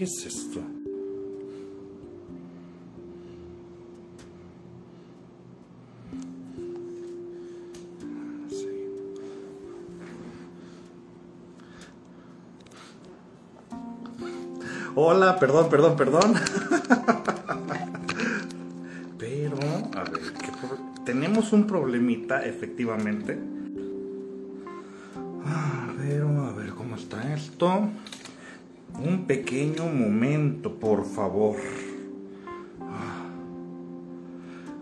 ¿Qué es esto? Hola, perdón, perdón, perdón. Pero, a ver, tenemos un problemita, efectivamente. Pero, a ver, ¿cómo está esto? Pequeño momento, por favor.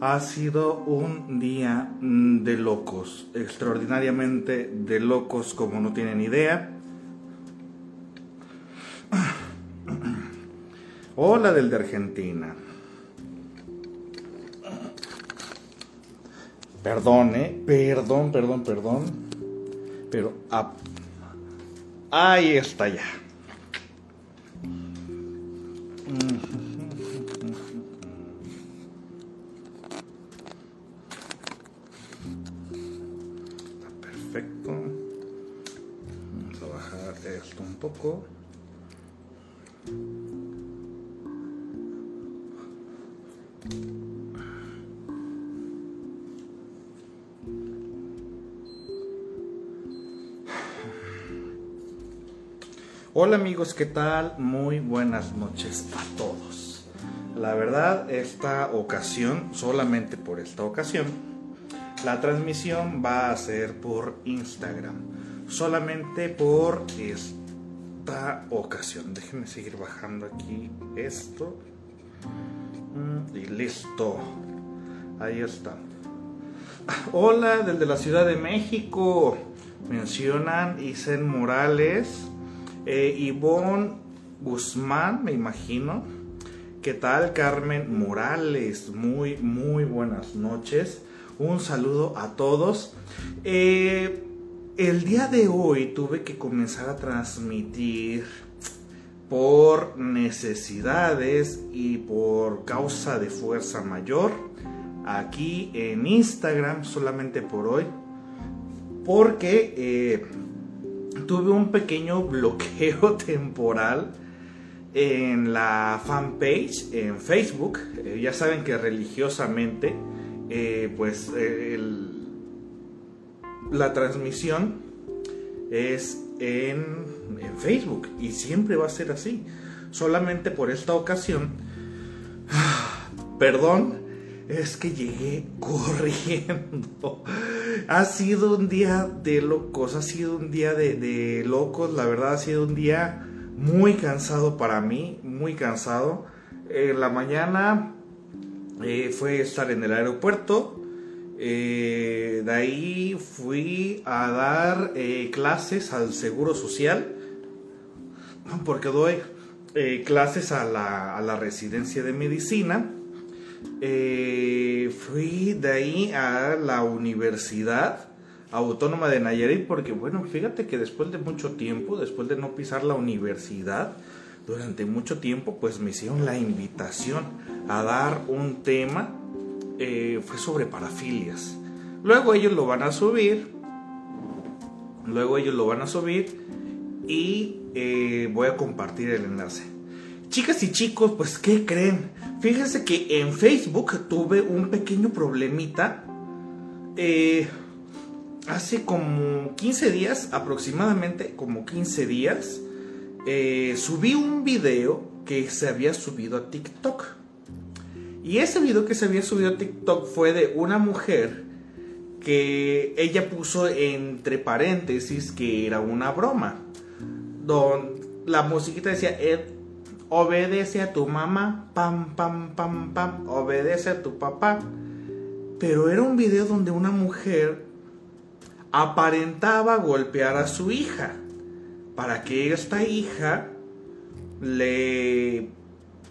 Ha sido un día de locos, extraordinariamente de locos como no tienen idea. Hola del de Argentina. Perdón, eh. Perdón, perdón, perdón. Pero ah, ahí está ya. Amigos, ¿qué tal? Muy buenas noches a todos. La verdad, esta ocasión, solamente por esta ocasión, la transmisión va a ser por Instagram. Solamente por esta ocasión. Déjenme seguir bajando aquí esto. Mm, y listo. Ahí está. Hola, desde la Ciudad de México. Mencionan Isen Morales. Eh, Ivonne Guzmán, me imagino. ¿Qué tal, Carmen Morales? Muy, muy buenas noches. Un saludo a todos. Eh, el día de hoy tuve que comenzar a transmitir por necesidades y por causa de fuerza mayor aquí en Instagram solamente por hoy porque eh, tuve un pequeño bloqueo temporal en la fanpage en Facebook. Eh, ya saben que religiosamente, eh, pues la transmisión es en, en, Facebook y siempre va a ser así. Solamente por esta ocasión, perdón, es que llegué corriendo. Ha sido un día de locos, ha sido un día de, locos, la verdad ha sido un día muy cansado para mí, muy cansado. En la mañana eh, fue estar en el aeropuerto, eh, de ahí fui a dar eh, clases al Seguro Social, porque doy clases a la, a la residencia de medicina eh, fui de ahí a la Universidad Autónoma de Nayarit porque, bueno, fíjate que después de mucho tiempo, después de no pisar la universidad, durante mucho tiempo, pues me hicieron la invitación a dar un tema, eh, fue sobre parafilias. Luego ellos lo van a subir, luego ellos lo van a subir y eh, voy a compartir el enlace. Chicas y chicos, pues ¿qué creen? Fíjense que en Facebook tuve un pequeño problemita. Eh, hace como 15 días, aproximadamente como 15 días, eh, subí un video que se había subido a TikTok. Y ese video que se había subido a TikTok fue de una mujer que ella puso entre paréntesis que era una broma. Don, la musiquita decía, obedece a tu mamá, pam, pam, pam, pam, obedece a tu papá. Pero era un video donde una mujer aparentaba golpear a su hija para que esta hija le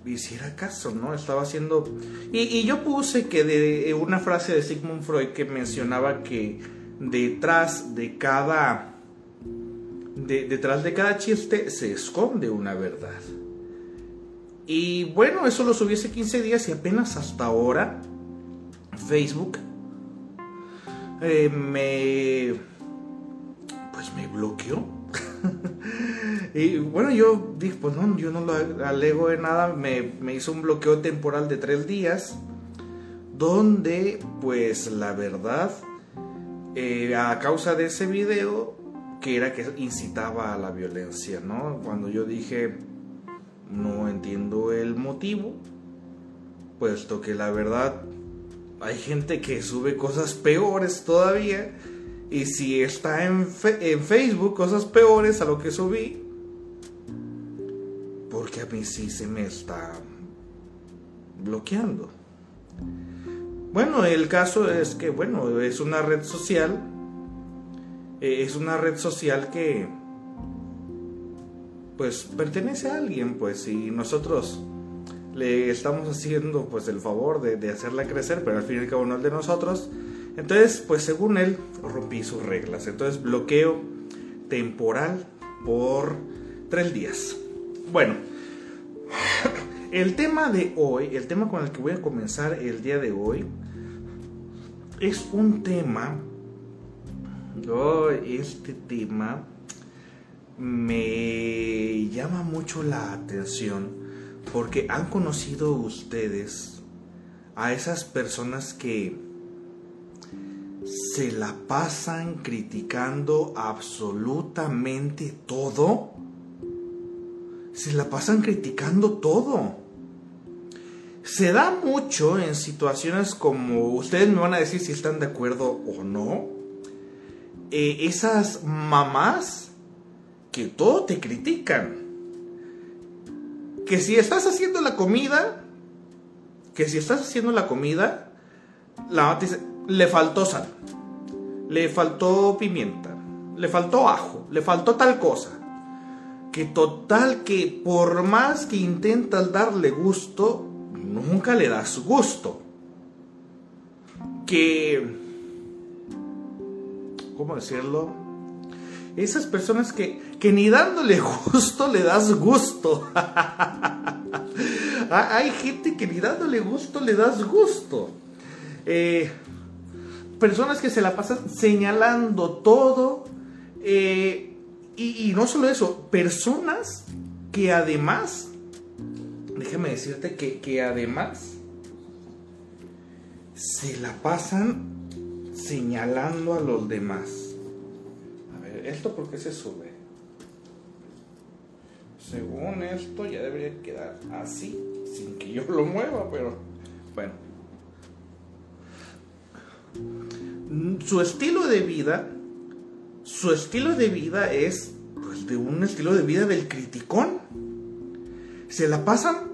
hiciera caso, ¿no? Estaba haciendo... Y, yo puse que de una frase de Sigmund Freud que mencionaba que detrás de cada... detrás de cada chiste se esconde una verdad. Y bueno, eso lo subí hace 15 días y apenas hasta ahora Facebook eh, me pues me bloqueó. y bueno, yo dije, pues no, yo no lo alego de nada, me, me hizo un bloqueo temporal de tres días, donde pues la verdad, eh, a causa de ese video, que era que incitaba a la violencia, ¿no? Cuando yo dije, no entiendo el motivo, puesto que la verdad hay gente que sube cosas peores todavía. Y si está en, en Facebook cosas peores a lo que subí, porque a mí sí se me está bloqueando. Bueno, el caso es que, bueno, es una red social. Eh, es una red social que, pues, pertenece a alguien, pues, y nosotros le estamos haciendo pues el favor de, hacerla crecer, pero al fin y al cabo no es de nosotros. Entonces, pues según él, rompí sus reglas. Entonces, bloqueo temporal por tres días. Bueno, el tema de hoy, el tema con el que voy a comenzar el día de hoy, es un tema... Oh, este tema me llama mucho la atención porque han conocido ustedes a esas personas que se la pasan criticando absolutamente todo. Se la pasan criticando todo. Se da mucho en situaciones como ustedes me van a decir si están de acuerdo o no. Eh, esas mamás que todo te critican que si estás haciendo la comida, que si estás haciendo la comida, la le faltó sal, le faltó pimienta, le faltó ajo, le faltó tal cosa. Que total que por más que intentas darle gusto, nunca le das gusto. Que... ¿Cómo decirlo? Esas personas que, ni dándole gusto le das gusto. Hay gente que ni dándole gusto le das gusto. Eh, personas que se la pasan señalando todo. Eh, y, no solo eso, personas que además, déjame decirte que, que además se la pasan señalando a los demás. ¿Esto por qué se sube? Según esto ya debería quedar así, sin que yo lo mueva, pero bueno. Su estilo de vida, su estilo de vida es pues, de un estilo de vida del criticón. Se la pasan.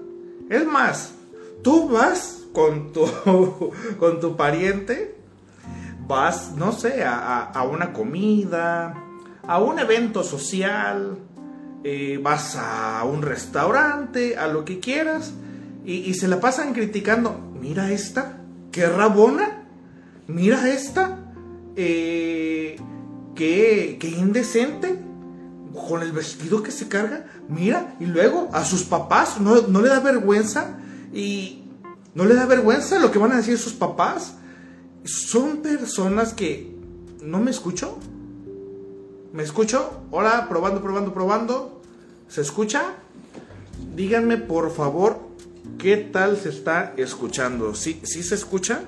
Es más, tú vas con tu, con tu pariente, vas, no sé, a, a una comida, a un evento social, eh, vas a un restaurante, a lo que quieras, y, se la pasan criticando, mira esta, qué rabona, mira esta, eh, qué, qué indecente, con el vestido que se carga, mira, y luego a sus papás no, no le da vergüenza, y no le da vergüenza lo que van a decir sus papás. Son personas que, ¿no me escucho? ¿Me escucho? Hola, probando, probando, probando. ¿Se escucha? Díganme por favor qué tal se está escuchando. ¿Sí, ¿sí se escucha?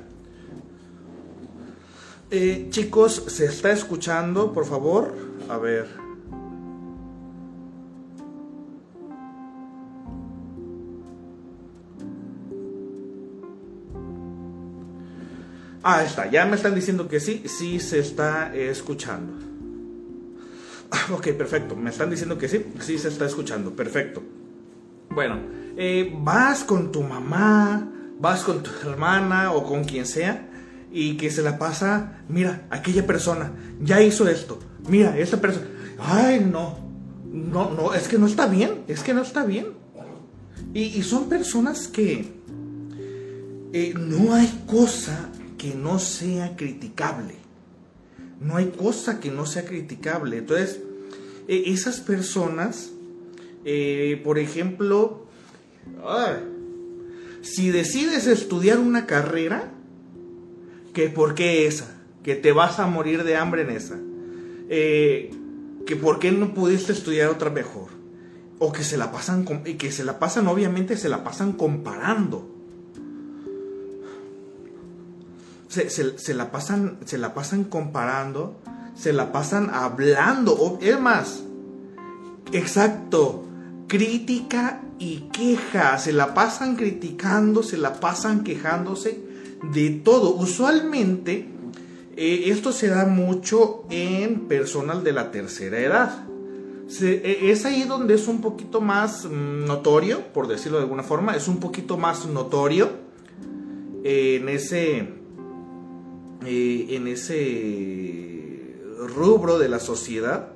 Eh, chicos, ¿se está escuchando? Por favor. A ver. Ah, está. Ya me están diciendo que sí, sí se está escuchando. Ok, perfecto. Me están diciendo que sí. Sí se está escuchando. Perfecto. Bueno, eh, vas con tu mamá, vas con tu hermana o con quien sea y que se la pasa, mira, aquella persona ya hizo esto. Mira, esta persona. Ay, no. No, no, es que no está bien. Es que no está bien. Y, son personas que eh, no hay cosa que no sea criticable. No hay cosa que no sea criticable. Entonces, e, esas personas, eh, por ejemplo, si decides estudiar una carrera, que por qué esa, que te vas a morir de hambre en esa. Eh, que por qué no pudiste estudiar otra mejor. O que se la pasan, y que se la pasan, obviamente se la pasan comparando. Se, la pasan, se la pasan comparando, se la pasan hablando. Es más, exacto, crítica y queja. Se la pasan criticando, se la pasan quejándose de todo. Usualmente eh, esto se da mucho en personas de la tercera edad. E, es ahí donde es un poquito más notorio, por decirlo de alguna forma, es un poquito más notorio en ese eh, en ese rubro de la sociedad.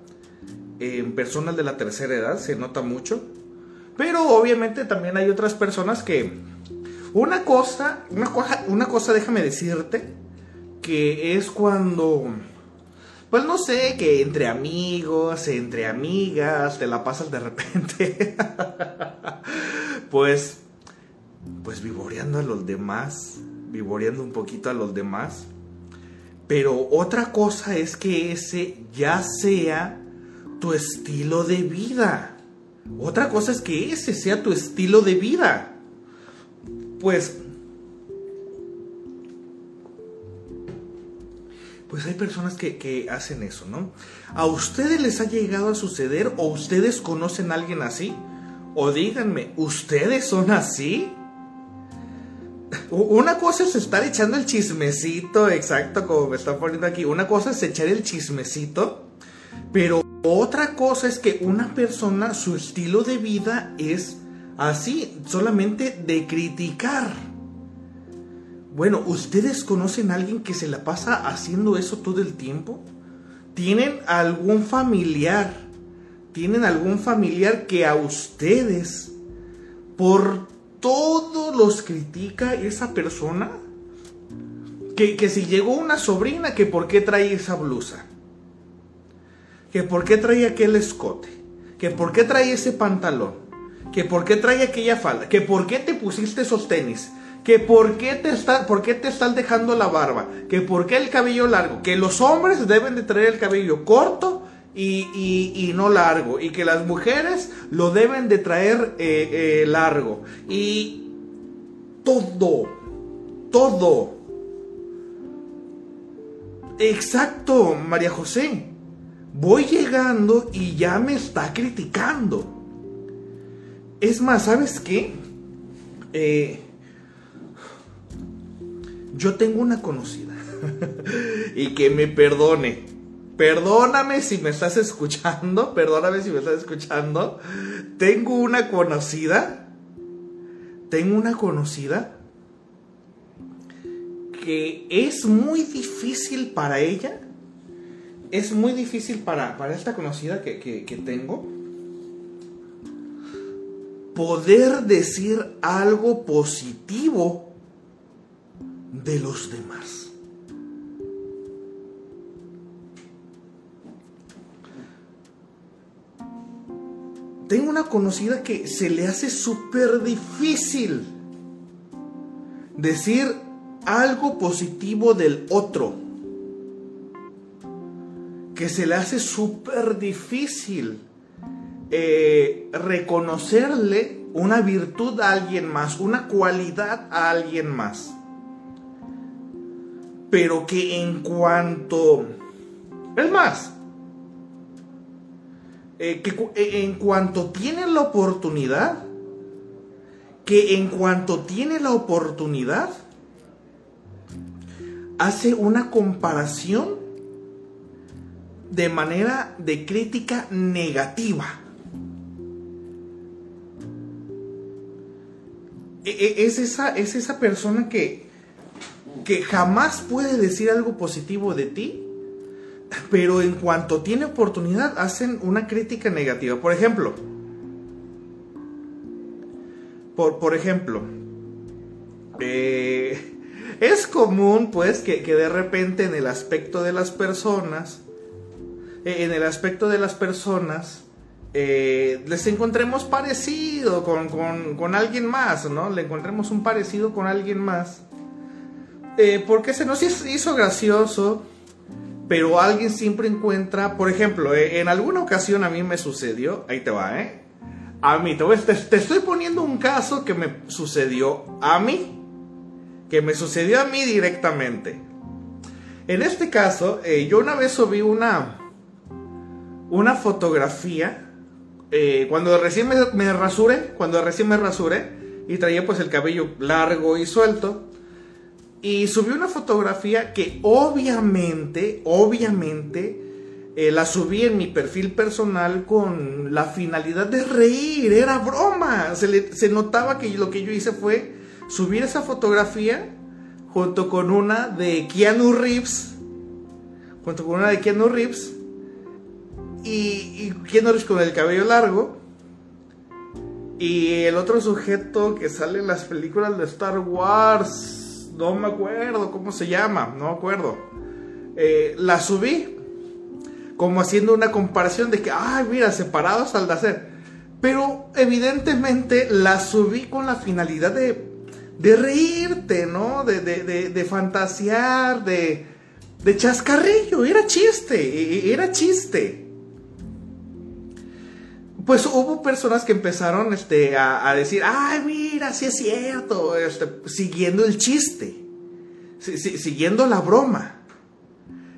En personas de la tercera edad se nota mucho. Pero obviamente también hay otras personas que... Una cosa, una cosa, una cosa déjame decirte, que es cuando, pues no sé, que entre amigos, entre amigas, te la pasas de repente, pues, pues vivoreando a los demás, vivoreando un poquito a los demás. Pero otra cosa es que ese ya sea tu estilo de vida. Otra cosa es que ese sea tu estilo de vida. Pues pues hay personas que, hacen eso, ¿no? ¿A ustedes les ha llegado a suceder o ustedes conocen a alguien así? O díganme, ¿ustedes son así? Una cosa es estar echando el chismecito, exacto, como me están poniendo aquí. Una cosa es echar el chismecito, pero otra cosa es que una persona, su estilo de vida es así, solamente de criticar. Bueno, ¿ustedes conocen a alguien que se la pasa haciendo eso todo el tiempo? ¿Tienen algún familiar? ¿Tienen algún familiar que a ustedes por todo los critica esa persona? Que, que si llegó una sobrina, que por qué trae esa blusa? Que por qué trae aquel escote? Que por qué trae ese pantalón? Que por qué trae aquella falda? Que por qué te pusiste esos tenis? que por qué te está, por qué te están dejando la barba, que por qué el cabello largo, que los hombres deben de traer el cabello corto y, no largo, y que las mujeres lo deben de traer eh, eh, largo, y todo, todo. Exacto, María José. Voy llegando y ya me está criticando. Es más, ¿sabes qué? Eh, yo tengo una conocida y que me perdone. Perdóname si me estás escuchando, perdóname si me estás escuchando. Tengo una conocida, tengo una conocida que es muy difícil para ella, es muy difícil para, para esta conocida que, que tengo, poder decir algo positivo de los demás. Tengo una conocida que se le hace súper difícil decir algo positivo del otro. Que se le hace súper difícil eh, reconocerle una virtud a alguien más, una cualidad a alguien más pero que en cuanto... Es más, eh, que eh, en cuanto tiene la oportunidad, que en cuanto tiene la oportunidad, hace una comparación de manera de crítica negativa. E, e, es esa, es esa persona que, que jamás puede decir algo positivo de ti, pero en cuanto tiene oportunidad hacen una crítica negativa. Por ejemplo, por, ejemplo, eh, es común pues que, de repente en el aspecto de las personas, eh, en el aspecto de las personas, eh, les encontremos parecido con, con, alguien más, ¿no? Le encontremos un parecido con alguien más. Porque se nos hizo gracioso pero alguien siempre encuentra, por ejemplo, eh, en alguna ocasión a mí me sucedió, ahí te va, ¿eh? A mí, te, te estoy poniendo un caso que me sucedió a mí, que me sucedió a mí directamente. En este caso, eh, yo una vez subí una, una fotografía, eh, cuando recién me, me, rasuré, cuando recién me rasuré, y traía pues el cabello largo y suelto, y subí una fotografía que obviamente, obviamente, eh, la subí en mi perfil personal con la finalidad de reír, era broma, se, se notaba que lo que yo hice fue subir esa fotografía junto con una de Keanu Reeves, junto con una de Keanu Reeves, y, y Keanu Reeves con el cabello largo, y el otro sujeto que sale en las películas de Star Wars, no me acuerdo cómo se llama, no me acuerdo, eh, la subí como haciendo una comparación de que, ay, mira, separados al hacer. Pero evidentemente la subí con la finalidad de de reírte, ¿no? De, de, de, fantasear, de, de chascarrillo, era chiste, e, e, era chiste. Pues hubo personas que empezaron este, a, decir, ay, mira, sí es cierto, este, siguiendo el chiste, siguiendo la broma,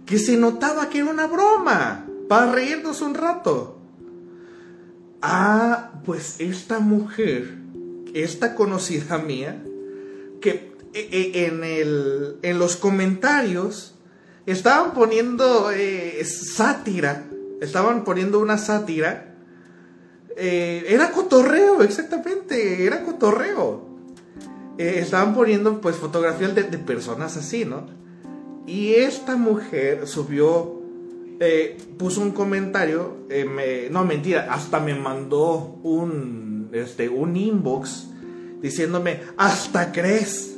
que se notaba que era una broma, para reírnos un rato. Ah, pues esta mujer, esta conocida mía, que eh, eh, en, el, en los comentarios estaban poniendo eh, sátira, estaban poniendo una sátira. Era cotorreo, exactamente, era cotorreo. estaban poniendo pues fotografías de, personas así, ¿no? Y esta mujer subió, puso un comentario, no mentira, hasta me mandó un, este, un inbox diciéndome, hasta crees.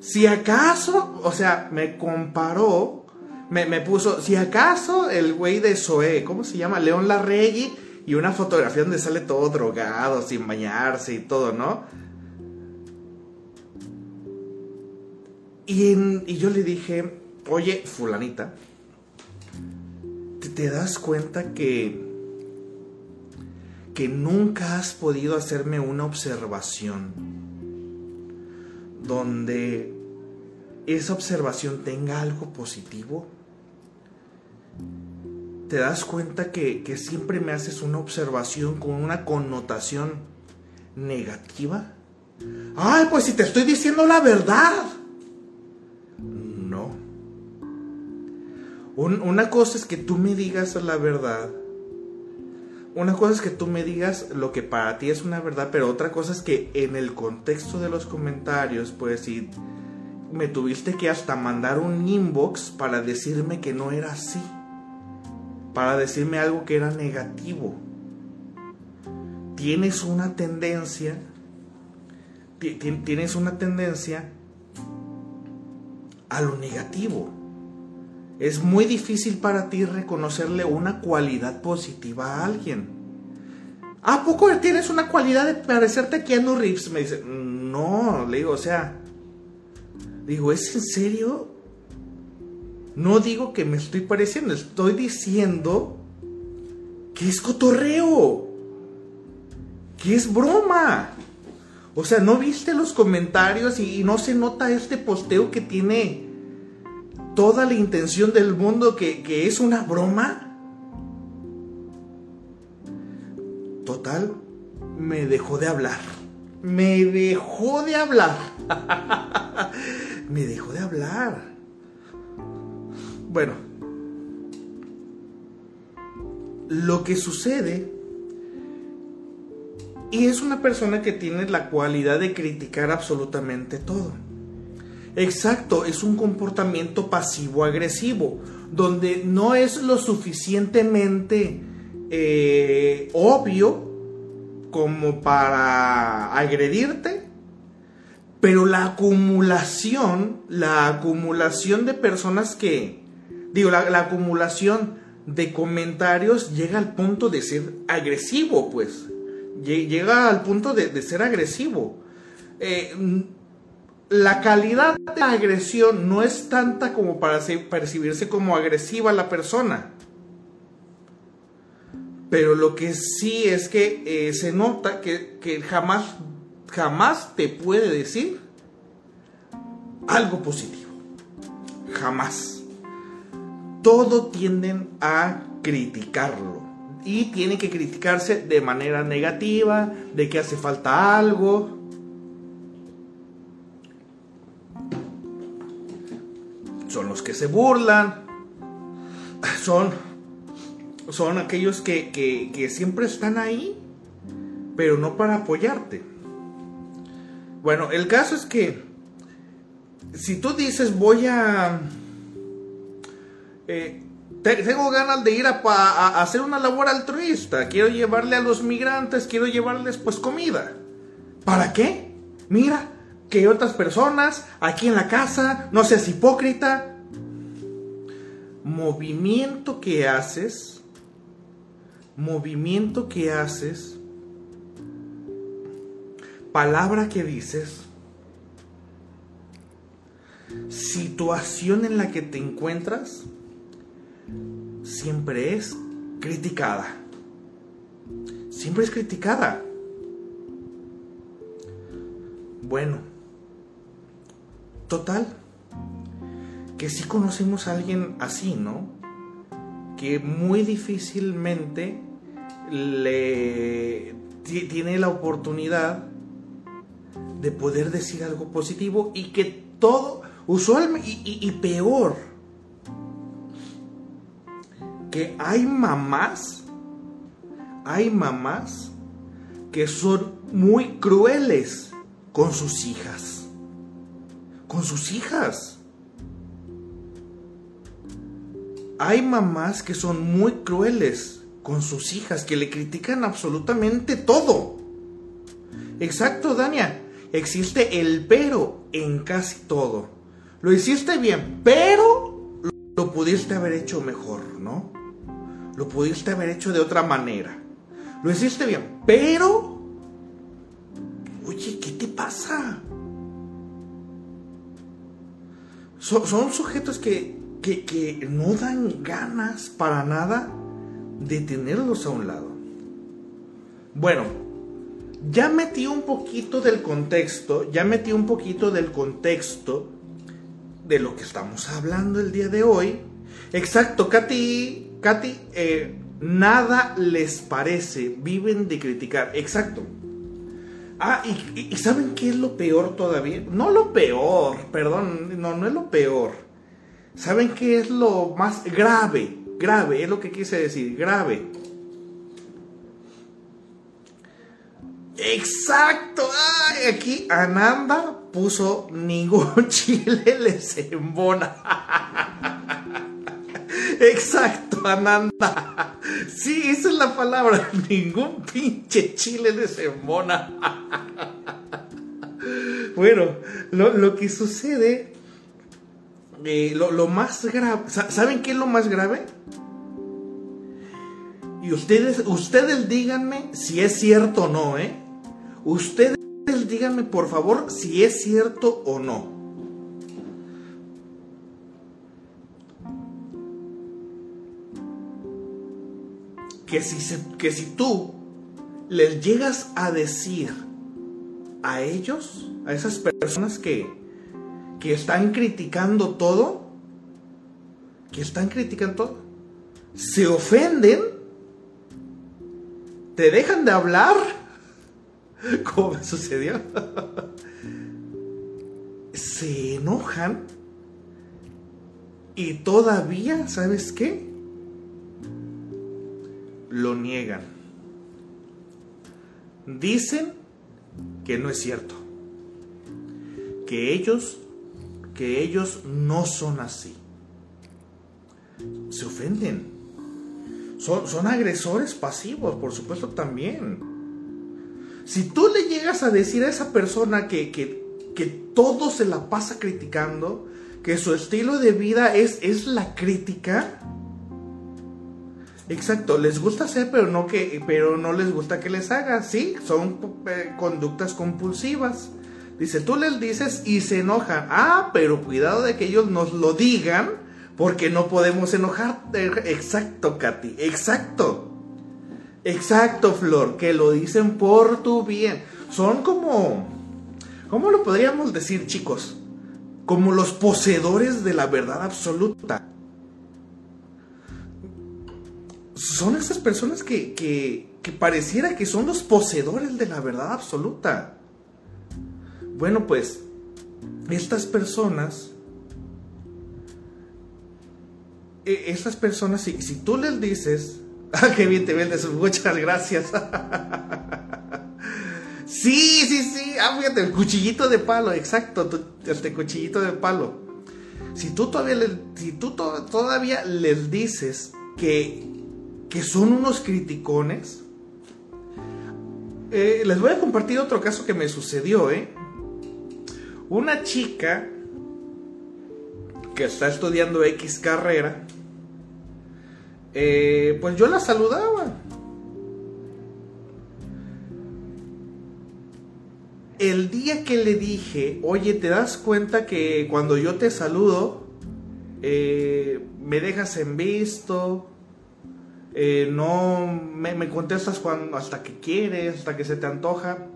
Si acaso, o sea, me comparó, me, puso, si acaso el güey de Zoé, ¿cómo se llama? León Larregui, y una fotografía donde sale todo drogado, sin bañarse y todo, ¿no? Y, y yo le dije, oye, fulanita, te das cuenta que que nunca has podido hacerme una observación donde esa observación tenga algo positivo? ¿Te das cuenta que, siempre me haces una observación con una connotación negativa? Ay, pues si te estoy diciendo la verdad. No. una cosa es que tú me digas la verdad una cosa es que tú me digas lo que para ti es una verdad, pero otra cosa es que en el contexto de los comentarios, pues si me tuviste que hasta mandar un inbox para decirme que no era así, para decirme algo que era negativo. Tienes una tendencia, tienes una tendencia a lo negativo. Es muy difícil para ti reconocerle una cualidad positiva a alguien. ¿A poco tienes una cualidad de parecerte a Keanu Reeves? Me dice, no, le digo, o sea, digo, ¿es en serio? No digo que me estoy pareciendo, estoy diciendo que es cotorreo, que es broma. O sea, ¿no viste los comentarios y, no se nota este posteo que tiene toda la intención del mundo que, es una broma? Total, me dejó de hablar. Me dejó de hablar. me dejó de hablar. Bueno, lo que sucede y es una persona que tiene la cualidad de criticar absolutamente todo. Exacto, es un comportamiento pasivo-agresivo, donde no es lo suficientemente eh, obvio como para agredirte, pero la acumulación, la acumulación de personas que, digo, la, acumulación de comentarios llega al punto de ser agresivo, pues, llega al punto de, ser agresivo. Eh, la calidad de la agresión no es tanta como para percibirse como agresiva la persona. Pero lo que sí es que eh, se nota que, que jamás, jamás te puede decir algo positivo. Jamás. Todo tienden a criticarlo. Y tiene que criticarse de manera negativa, de que hace falta algo. Son los que se burlan. Son, son aquellos que, que, que siempre están ahí, pero no para apoyarte. Bueno, el caso es que si tú dices voy a... Eh, tengo ganas de ir a, hacer una labor altruista, quiero llevarle a los migrantes, quiero llevarles pues comida. ¿Para qué? Mira, que otras personas aquí en la casa, no seas hipócrita. Movimiento que haces, movimiento que haces, palabra que dices, situación en la que te encuentras siempre es criticada. Siempre es criticada. Bueno, total, que si conocemos a alguien así, ¿no? Que muy difícilmente le tiene la oportunidad de poder decir algo positivo y que todo Usualmente, y, peor, que hay mamás, hay mamás que son muy crueles con sus hijas. Con sus hijas. Hay mamás que son muy crueles con sus hijas, que le critican absolutamente todo. Exacto, Dania. Existe el pero en casi todo lo hiciste bien, pero lo pudiste haber hecho mejor, ¿no? Lo pudiste haber hecho de otra manera. Lo hiciste bien, pero... Oye, ¿qué te pasa? son sujetos que, que, que no dan ganas para nada de tenerlos a un lado. Bueno, ya metí un poquito del contexto, ya metí un poquito del contexto de lo que estamos hablando el día de hoy. Exacto, Katy, Katy, eh, nada les parece, viven de criticar. Exacto. Ah, y, ¿saben qué es lo peor todavía? No lo peor, perdón, no, no es lo peor. ¿Saben qué es lo más grave? Grave, es lo que quise decir, grave. Exacto. Aquí Ananda puso ningún chile les embona. Exacto, Ananda. Sí, esa es la palabra. Ningún pinche chile les embona. Bueno, lo, que sucede, eh, lo, lo más grave, ¿saben qué es lo más grave? Y ustedes, ustedes díganme si es cierto o no, ¿eh? Ustedes díganme por favor si es cierto o no. Que si, que si tú les llegas a decir a ellos, a esas personas que, que están criticando todo, que están criticando todo, se ofenden, te dejan de hablar ¿Cómo me sucedió? Se enojan y todavía, ¿sabes qué? Lo niegan. Dicen que no es cierto. Que ellos, que ellos no son así. Se ofenden. Son, son agresores pasivos, por supuesto también. Si tú le llegas a decir a esa persona que, que, todo se la pasa criticando, que su estilo de vida es, es la crítica, Exacto, les gusta hacer, pero no que, pero no les gusta que les haga, sí, son eh, conductas compulsivas. Dice, tú les dices y se enojan. Ah, pero cuidado de que ellos nos lo digan porque no podemos enojar. Exacto, Katy. Exacto. Exacto, Flor. Que lo dicen por tu bien. Son como... ¿Cómo lo podríamos decir, chicos? Como los poseedores de la verdad absoluta. Son esas personas que, que, que pareciera que son los poseedores de la verdad absoluta. Bueno, pues estas personas, e, estas personas, si, si tú les dices, ah, qué bien te vendes, muchas gracias. sí, sí, sí, ah, fíjate, el cuchillito de palo, exacto, este cuchillito de palo. Si tú todavía, si tú todavía les dices que, que son unos criticones, eh, les voy a compartir otro caso que me sucedió, ¿eh? Una chica que está estudiando X carrera, eh, pues yo la saludaba. El día que le dije, oye, ¿te das cuenta que cuando yo te saludo, eh, me dejas en visto? Eh, no me, me contestas cuando, hasta que quieres, hasta que se te antoja.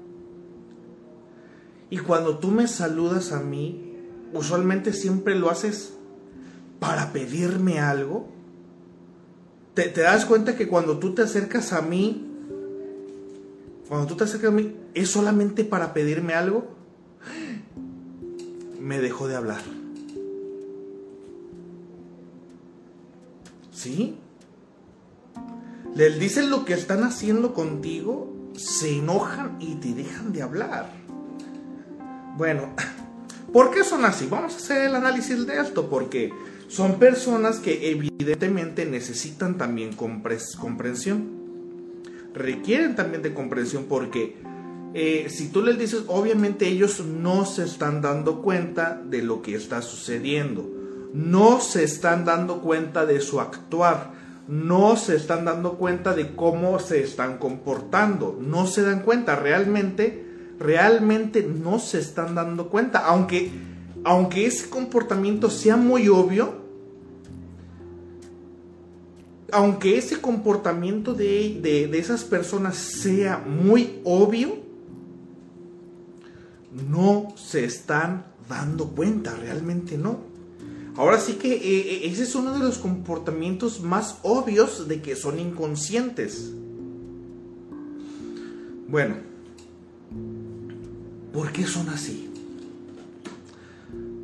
Y cuando tú me saludas a mí, usualmente siempre lo haces para pedirme algo. ¿Te, das cuenta que cuando tú te acercas a mí, cuando tú te acercas a mí, es solamente para pedirme algo? Me dejó de hablar. ¿Sí? Les dicen lo que están haciendo contigo, se enojan y te dejan de hablar. Bueno, ¿por qué son así? Vamos a hacer el análisis de esto, porque son personas que evidentemente necesitan también comprensión. Requieren también de comprensión porque eh, si tú les dices, obviamente ellos no se están dando cuenta de lo que está sucediendo, no se están dando cuenta de su actuar, no se están dando cuenta de cómo se están comportando, no se dan cuenta realmente realmente no se están dando cuenta. Aunque, aunque ese comportamiento sea muy obvio, aunque ese comportamiento de, de, esas personas sea muy obvio, no se están dando cuenta, realmente no. Ahora sí que eh, eh, ese es uno de los comportamientos más obvios de que son inconscientes. Bueno, ¿Por qué son así?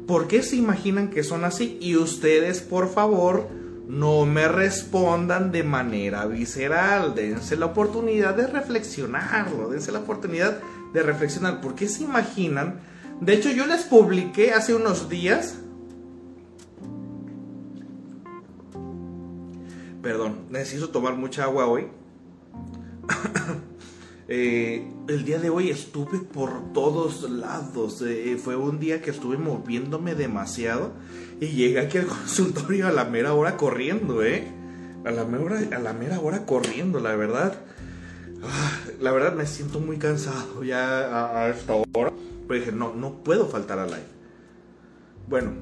¿Por qué se imaginan que son así? Y ustedes, por favor, no me respondan de manera visceral. Dense la oportunidad de reflexionarlo. Dense la oportunidad de reflexionar. ¿Por qué se imaginan? De hecho, yo les publiqué hace unos días. Perdón, necesito tomar mucha agua hoy. Eh, el día de hoy estuve por todos lados. Eh, fue un día que estuve moviéndome demasiado y llegué aquí al consultorio a la mera hora corriendo, ¿eh? A la mera, a la mera hora corriendo, la verdad. Ah, la verdad me siento muy cansado ya a, esta hora. Pero dije, no, no puedo faltar al aire. Bueno,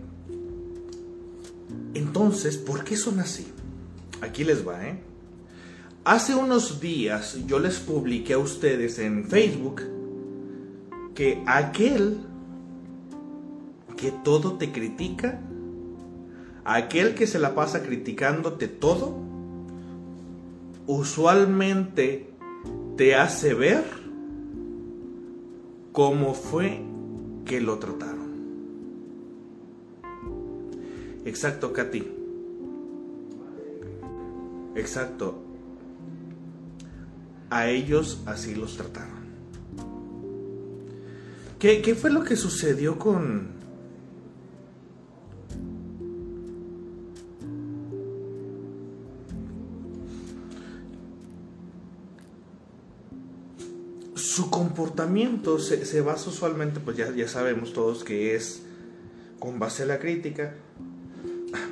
entonces, ¿por qué son así? Aquí les va, ¿eh? Hace unos días yo les publiqué a ustedes en Facebook que aquel que todo te critica, aquel que se la pasa criticándote todo, usualmente te hace ver cómo fue que lo trataron. Exacto, Katy. Exacto a ellos así los trataron. ¿Qué, fue lo que sucedió con... Su comportamiento se, basa usualmente, pues ya, ya sabemos todos que es con base a la crítica,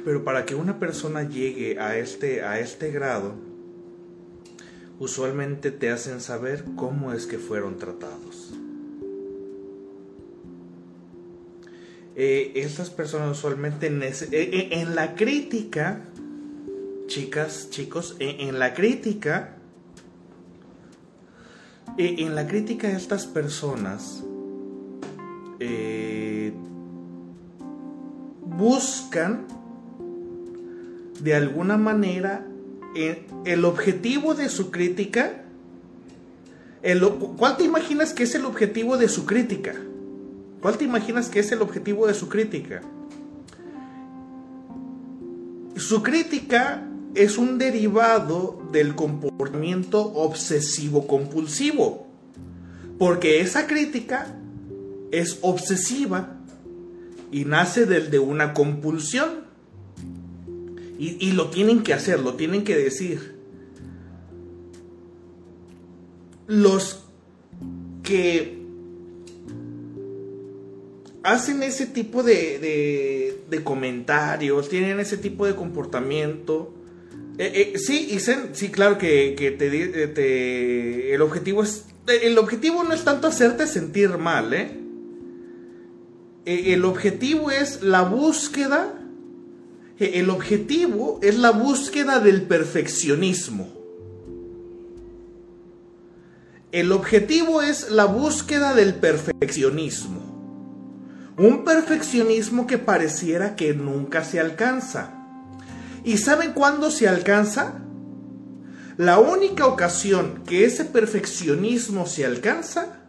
pero para que una persona llegue a este, a este grado, usualmente te hacen saber cómo es que fueron tratados. eh, estas personas usualmente eh, en la crítica, chicas, chicos, en la crítica, en la crítica estas personas buscan de alguna manera el objetivo de su crítica. ¿Cuál te imaginas que es el objetivo de su crítica? ¿Cuál te imaginas que es el objetivo de su crítica? Su crítica es un derivado del comportamiento obsesivo compulsivo. Porque esa crítica es obsesiva y nace del de una compulsión. Y, lo tienen que hacer, lo tienen que decir. Los que hacen ese tipo de, comentarios, tienen ese tipo de comportamiento. Eh, eh, sí, sí, claro que, que te, te, el objetivo es. El objetivo no es tanto hacerte sentir mal, ¿eh? eh el objetivo es la búsqueda el objetivo es la búsqueda del perfeccionismo. El objetivo es la búsqueda del perfeccionismo. Un perfeccionismo que pareciera que nunca se alcanza. ¿Y saben cuándo se alcanza? La única ocasión que ese perfeccionismo se alcanza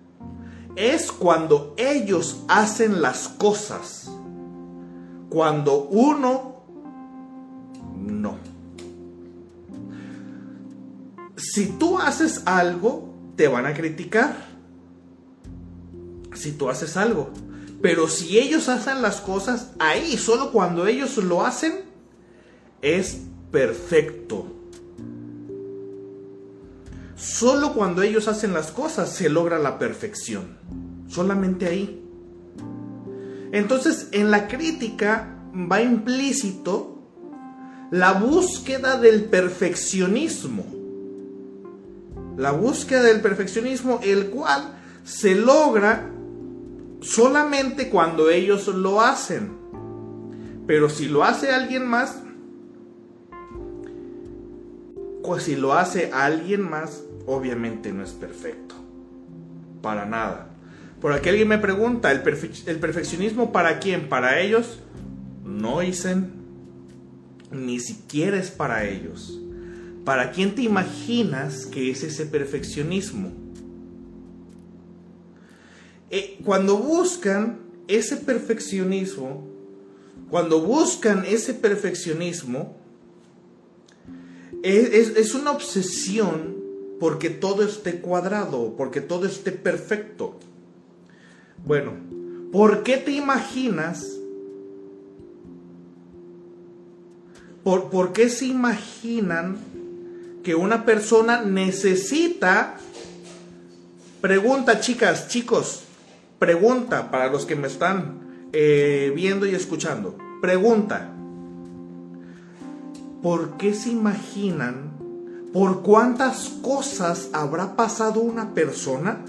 es cuando ellos hacen las cosas. Cuando uno no. Si tú haces algo, te van a criticar. Si tú haces algo. Pero si ellos hacen las cosas ahí, solo cuando ellos lo hacen, es perfecto. Solo cuando ellos hacen las cosas se logra la perfección. Solamente ahí. Entonces, en la crítica va implícito la búsqueda del perfeccionismo. La búsqueda del perfeccionismo, el cual se logra solamente cuando ellos lo hacen. Pero si lo hace alguien más, pues si lo hace alguien más, obviamente no es perfecto. Para nada. Por aquí alguien me pregunta, ¿el, el perfeccionismo para quién? ¿Para ellos? No dicen ni siquiera es para ellos. ¿Para quién te imaginas que es ese perfeccionismo? Eh, cuando buscan ese perfeccionismo, cuando buscan ese perfeccionismo, es, es una obsesión porque todo esté cuadrado, porque todo esté perfecto. Bueno, ¿por qué te imaginas ¿Por, qué se imaginan que una persona necesita... Pregunta, chicas, chicos, pregunta para los que me están eh, viendo y escuchando. Pregunta. ¿Por qué se imaginan por cuántas cosas habrá pasado una persona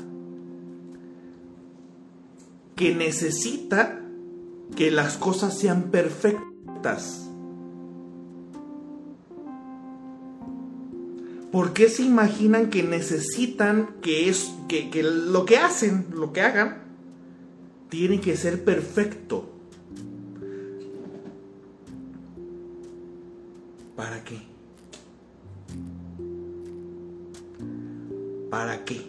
que necesita que las cosas sean perfectas? ¿Por qué se imaginan que necesitan que, es, que, que lo que hacen, lo que hagan, tiene que ser perfecto? ¿Para qué? ¿Para qué?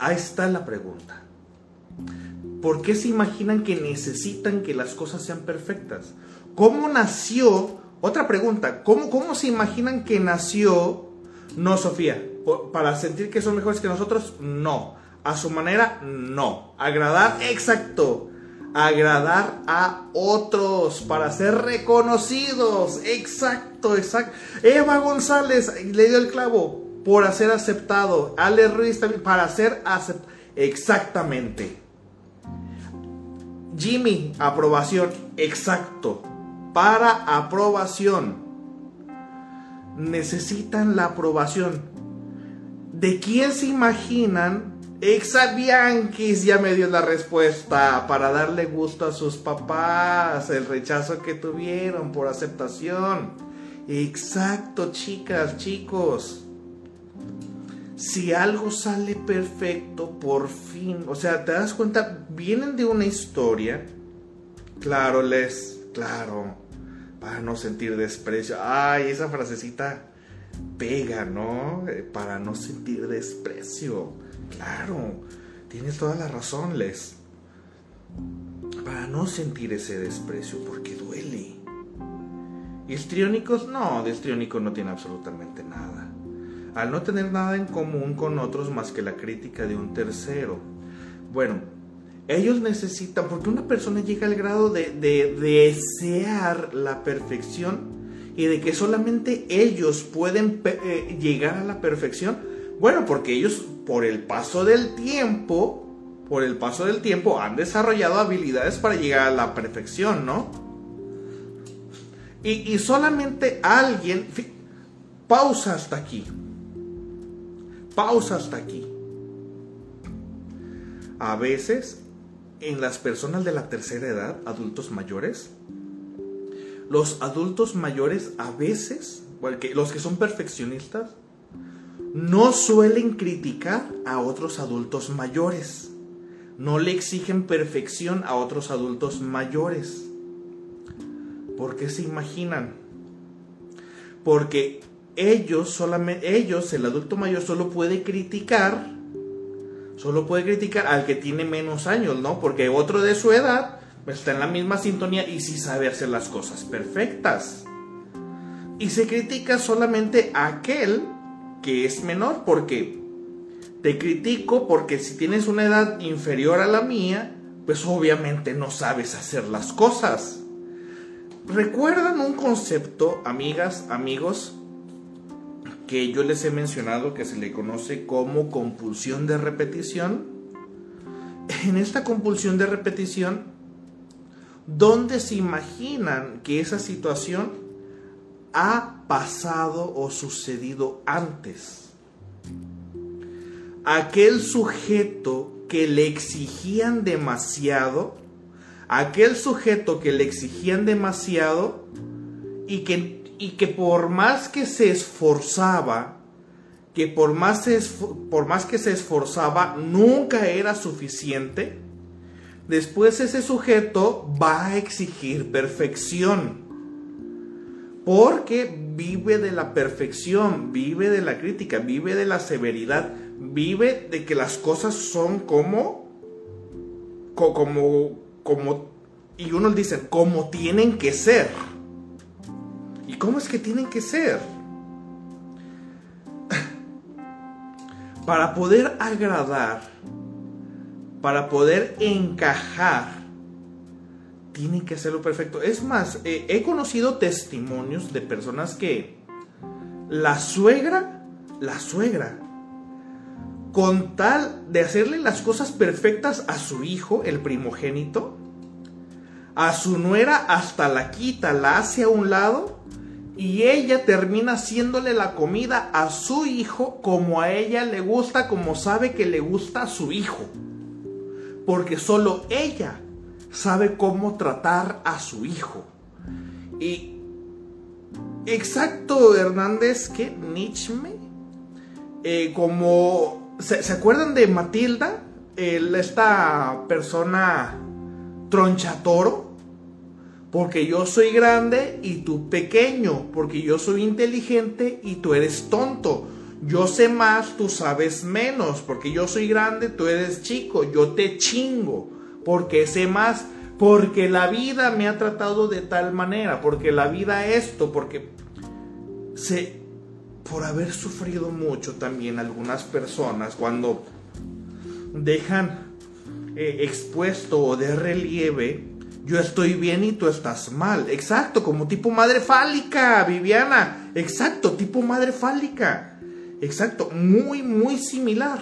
Ahí está la pregunta. ¿Por qué se imaginan que necesitan que las cosas sean perfectas? ¿Cómo nació otra pregunta, ¿cómo, ¿cómo se imaginan que nació no Sofía? ¿Para sentir que son mejores que nosotros? No. A su manera, no. Agradar, exacto. Agradar a otros para ser reconocidos. Exacto, exacto. Eva González le dio el clavo por ser aceptado. Ale Ruiz también para ser aceptado. Exactamente. Jimmy, aprobación. Exacto para aprobación. Necesitan la aprobación. ¿De quién se imaginan Exabianquis ya me dio la respuesta para darle gusto a sus papás, el rechazo que tuvieron por aceptación. Exacto, chicas, chicos. Si algo sale perfecto, por fin, o sea, te das cuenta, vienen de una historia. Claro, les, claro, para no sentir desprecio. Ay, esa frasecita pega, ¿no? Eh, para no sentir desprecio. Claro, tienes toda la razón, Les. Para no sentir ese desprecio, porque duele. Histriónicos, no, de no tiene absolutamente nada. Al no tener nada en común con otros más que la crítica de un tercero. Bueno, ellos necesitan, porque una persona llega al grado de, desear la perfección y de que solamente ellos pueden eh, llegar a la perfección. Bueno, porque ellos por el paso del tiempo, por el paso del tiempo han desarrollado habilidades para llegar a la perfección, ¿no? Y, solamente alguien, pausa hasta aquí, pausa hasta aquí. A veces, en las personas de la tercera edad, adultos mayores, los adultos mayores a veces, los que son perfeccionistas, no suelen criticar a otros adultos mayores. No le exigen perfección a otros adultos mayores. ¿Por qué se imaginan? Porque ellos solamente ellos el adulto mayor solo puede criticar solo puede criticar al que tiene menos años, ¿no? Porque otro de su edad está en la misma sintonía y sí sabe hacer las cosas perfectas. Y se critica solamente a aquel que es menor porque te critico porque si tienes una edad inferior a la mía, pues obviamente no sabes hacer las cosas. ¿Recuerdan un concepto, amigas, amigos, que yo les he mencionado que se le conoce como compulsión de repetición? En esta compulsión de repetición, ¿dónde se imaginan que esa situación ha pasado o sucedido antes. Aquel sujeto que le exigían demasiado, aquel sujeto que le exigían demasiado y que, y que por más que se esforzaba, que por más, por más que se esforzaba nunca era suficiente, después ese sujeto va a exigir perfección porque vive de la perfección, vive de la crítica, vive de la severidad, vive de que las cosas son como, como, como, y unos dicen, como tienen que ser. ¿Y cómo es que tienen que ser? Para poder agradar, para poder encajar, tienen que hacerlo perfecto. Es más, eh, he conocido testimonios de personas que la suegra, la suegra, con tal de hacerle las cosas perfectas a su hijo, el primogénito, a su nuera hasta la quita, la hace a un lado y ella termina haciéndole la comida a su hijo como a ella le gusta, como sabe que le gusta a su hijo. Porque solo ella sabe cómo tratar a su hijo. Y exacto, Hernández, que Nietzsche, eh, como, ¿se, acuerdan de Matilda? esta persona tronchatoro. Porque yo soy grande y tú pequeño. Porque yo soy inteligente y tú eres tonto. Yo sé más, tú sabes menos. Porque yo soy grande, tú eres chico. Yo te chingo porque sé más, porque la vida me ha tratado de tal manera, porque la vida esto, porque sé, por haber sufrido mucho también algunas personas cuando dejan eh, expuesto o de relieve, yo estoy bien y tú estás mal. Exacto, como tipo madre fálica, Viviana. Exacto, tipo madre fálica. Exacto, muy, muy similar.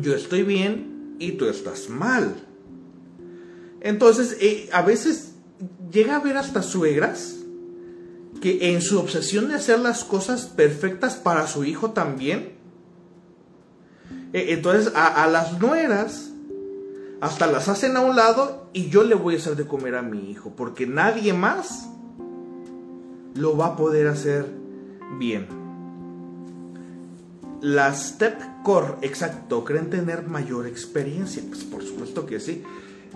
Yo estoy bien y tú estás mal. Entonces, eh, a veces llega a ver hasta suegras que en su obsesión de hacer las cosas perfectas para su hijo también, E, entonces a, las nueras hasta las hacen a un lado y yo le voy a hacer de comer a mi hijo, porque nadie más lo va a poder hacer bien. Las Step Core, exacto, creen tener mayor experiencia. Pues por supuesto que sí.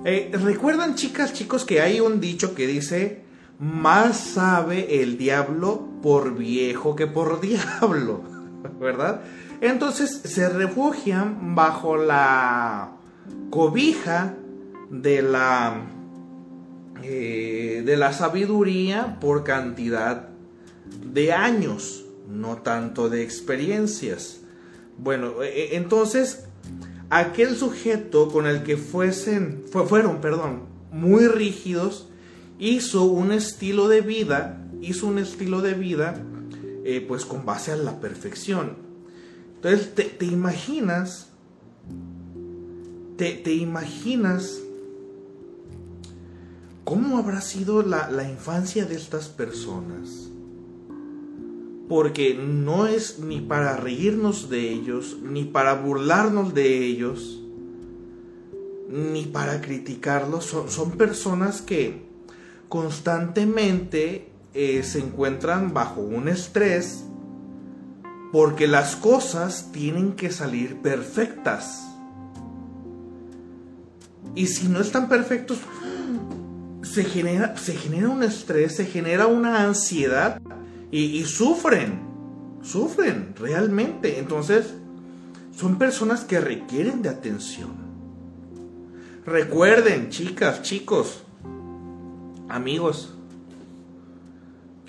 Eh, ¿Recuerdan, chicas, chicos, que hay un dicho que dice, más sabe el diablo por viejo que por diablo? ¿Verdad? Entonces se refugian bajo la cobija de la, eh, de la sabiduría por cantidad de años, no tanto de experiencias. Bueno, e, e, entonces aquel sujeto con el que fuesen, fueron, perdón, muy rígidos, hizo un estilo de vida, hizo un estilo de vida, eh, pues con base a la perfección. Entonces, te, imaginas, te, imaginas cómo habrá sido la, la infancia de estas personas porque no es ni para reírnos de ellos, ni para burlarnos de ellos, ni para criticarlos. Son, personas que constantemente eh, se encuentran bajo un estrés porque las cosas tienen que salir perfectas. Y si no están perfectos, se genera, se genera un estrés, se genera una ansiedad y, sufren, sufren realmente. Entonces, son personas que requieren de atención. Recuerden, chicas, chicos, amigos,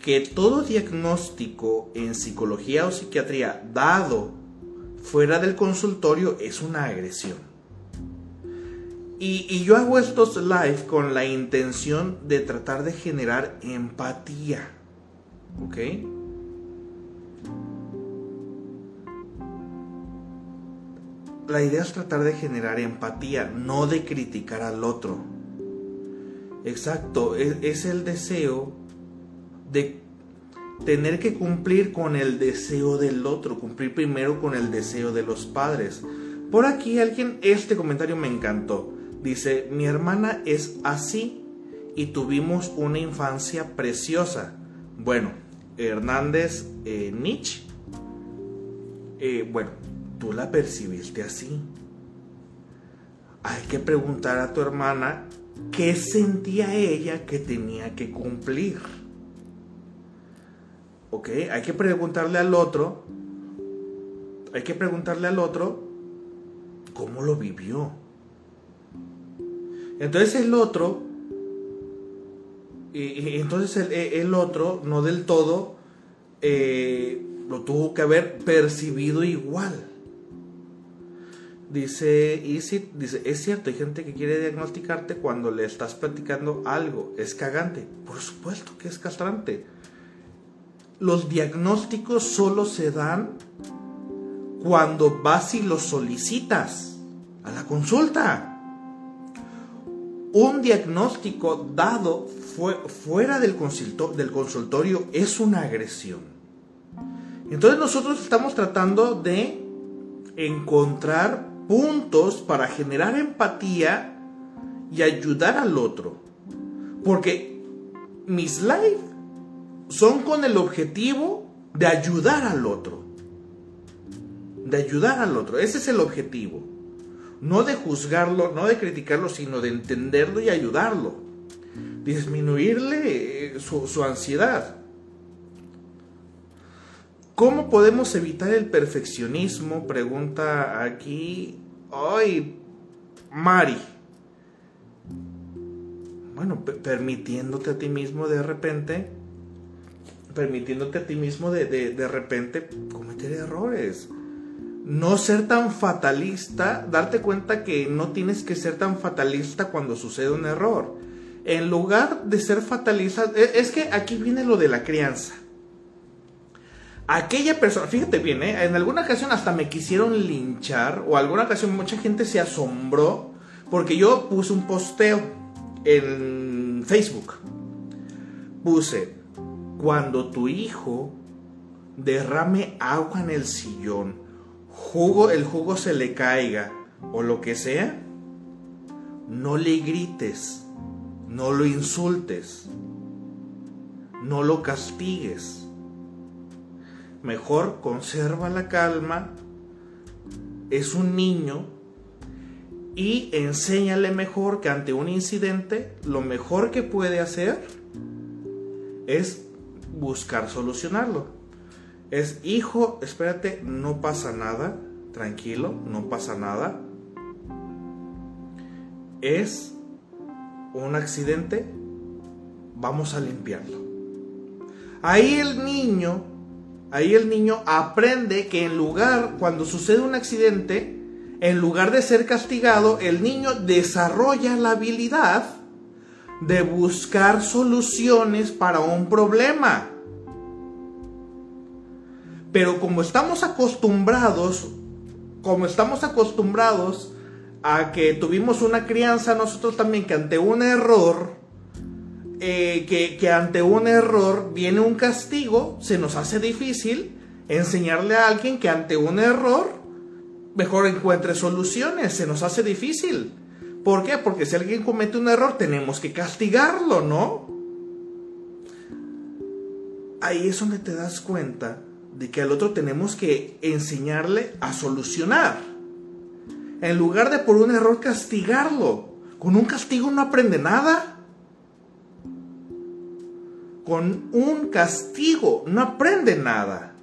que todo diagnóstico en psicología o psiquiatría dado fuera del consultorio es una agresión. Y, yo hago estos live con la intención de tratar de generar empatía. ¿Ok? La idea es tratar de generar empatía, no de criticar al otro. Exacto, es, el deseo de tener que cumplir con el deseo del otro, cumplir primero con el deseo de los padres. Por aquí alguien, este comentario me encantó. Dice, mi hermana es así y tuvimos una infancia preciosa. Bueno, Hernández eh, Nietzsche, eh, bueno, tú la percibiste así. Hay que preguntar a tu hermana qué sentía ella que tenía que cumplir. ¿Ok? Hay que preguntarle al otro, hay que preguntarle al otro cómo lo vivió. Entonces el otro y, entonces el, otro, no del todo, eh, lo tuvo que haber percibido igual. Dice Easy, dice, es cierto, hay gente que quiere diagnosticarte cuando le estás platicando algo. Es cagante. Por supuesto que es castrante. Los diagnósticos solo se dan cuando vas y los solicitas a la consulta. Un diagnóstico dado fuera del, consultorio es una agresión. Entonces nosotros estamos tratando de encontrar puntos para generar empatía y ayudar al otro. Porque mis live son con el objetivo de ayudar al otro. De ayudar al otro. Ese es el objetivo. No de juzgarlo, no de criticarlo, sino de entenderlo y ayudarlo disminuirle eh, su, ansiedad. ¿Cómo podemos evitar el perfeccionismo? Pregunta aquí. Ay, Mari. Bueno, permitiéndote a ti mismo de repente, permitiéndote a ti mismo de, de repente cometer errores. No ser tan fatalista, darte cuenta que no tienes que ser tan fatalista cuando sucede un error en lugar de ser fatalista, e, es que aquí viene lo de la crianza. Aquella persona, fíjate bien, ¿eh? en alguna ocasión hasta me quisieron linchar, o alguna ocasión mucha gente se asombró, porque yo puse un posteo en Facebook. Puse, cuando tu hijo derrame agua en el sillón, jugo, el jugo se le caiga o lo que sea, no le grites, no lo insultes, no lo castigues. Mejor conserva la calma, es un niño y enséñale mejor que ante un incidente lo mejor que puede hacer es buscar solucionarlo. Es, hijo, espérate, no pasa nada, tranquilo, no pasa nada. Es un accidente, vamos a limpiarlo. Ahí el niño, ahí el niño aprende que en lugar, cuando sucede un accidente, en lugar de ser castigado, el niño desarrolla la habilidad de buscar soluciones para un problema. Pero como estamos acostumbrados, como estamos acostumbrados a que tuvimos una crianza nosotros también que ante un error, eh, que, que ante un error viene un castigo, se nos hace difícil enseñarle a alguien que ante un error mejor encuentre soluciones, se nos hace difícil. ¿Por qué? Porque si alguien comete un error tenemos que castigarlo, ¿no? Ahí es donde te das cuenta de que al otro tenemos que enseñarle a solucionar. En lugar de por un error castigarlo. Con un castigo no aprende nada. Con un castigo no aprende nada.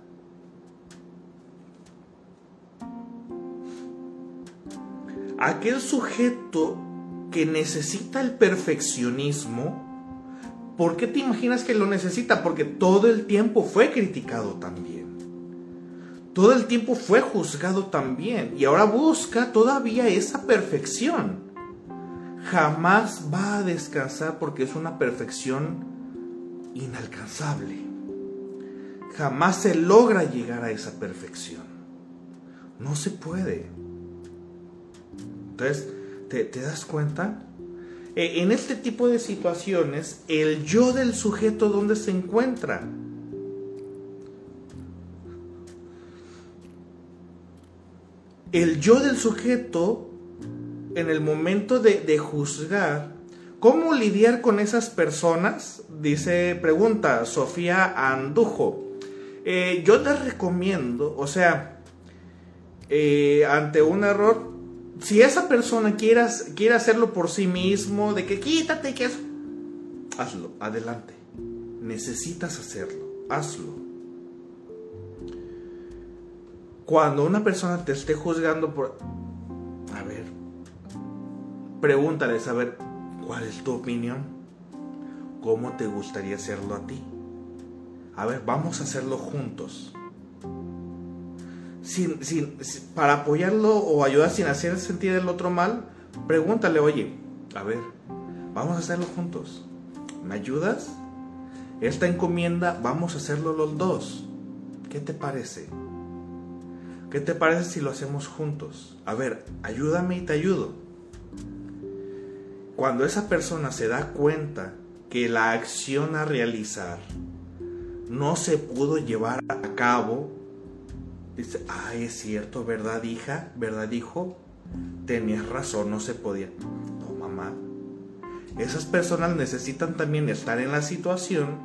Aquel sujeto que necesita el perfeccionismo, ¿por qué te imaginas que lo necesita? Porque todo el tiempo fue criticado también todo el tiempo fue juzgado también y ahora busca todavía esa perfección. Jamás va a descansar porque es una perfección inalcanzable. Jamás se logra llegar a esa perfección. No se puede. Entonces, ¿te, das cuenta? E, en este tipo de situaciones, el yo del sujeto, ¿dónde se encuentra? El yo del sujeto en el momento de, juzgar, ¿cómo lidiar con esas personas? Dice, pregunta Sofía Andujo. Eh, yo te recomiendo, o sea, eh, ante un error, si esa persona quiere, hacerlo por sí mismo, de que quítate, que eso, hazlo, adelante. Necesitas hacerlo, hazlo cuando una persona te esté juzgando por... A ver, pregúntale, a ver, ¿cuál es tu opinión? ¿Cómo te gustaría hacerlo a ti? A ver, vamos a hacerlo juntos. Sin, sin, para apoyarlo o ayudar sin hacer sentir el otro mal, pregúntale, oye, a ver, vamos a hacerlo juntos. ¿Me ayudas? Esta encomienda, vamos a hacerlo los dos. ¿Qué te parece? ¿Qué te parece si lo hacemos juntos? A ver, ayúdame y te ayudo. Cuando esa persona se da cuenta que la acción a realizar no se pudo llevar a cabo, dice, ah, es cierto, ¿verdad hija? ¿Verdad hijo? Tenías razón, no se podía. No, mamá. Esas personas necesitan también estar en la situación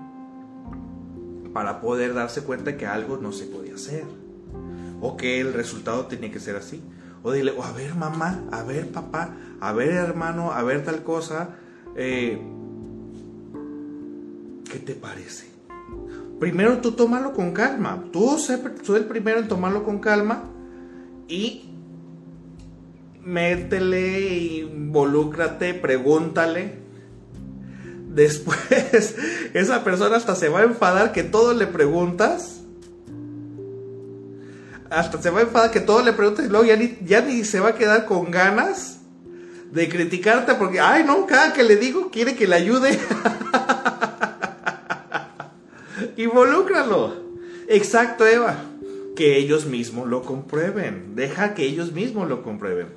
para poder darse cuenta que algo no se podía hacer o que el resultado tenía que ser así. O dile, o a ver mamá, a ver papá, a ver hermano, a ver tal cosa. Eh, ¿Qué te parece? Primero tú tómalo con calma. Tú sé, el primero en tomarlo con calma y métele, involúcrate, pregúntale. Después, esa persona hasta se va a enfadar que todo le preguntas hasta se va a enfadar que todo le preguntes y luego ya ni, ya ni se va a quedar con ganas de criticarte porque, ay, no, cada que le digo quiere que le ayude. Involúcralo. Exacto, Eva. Que ellos mismos lo comprueben. Deja que ellos mismos lo comprueben.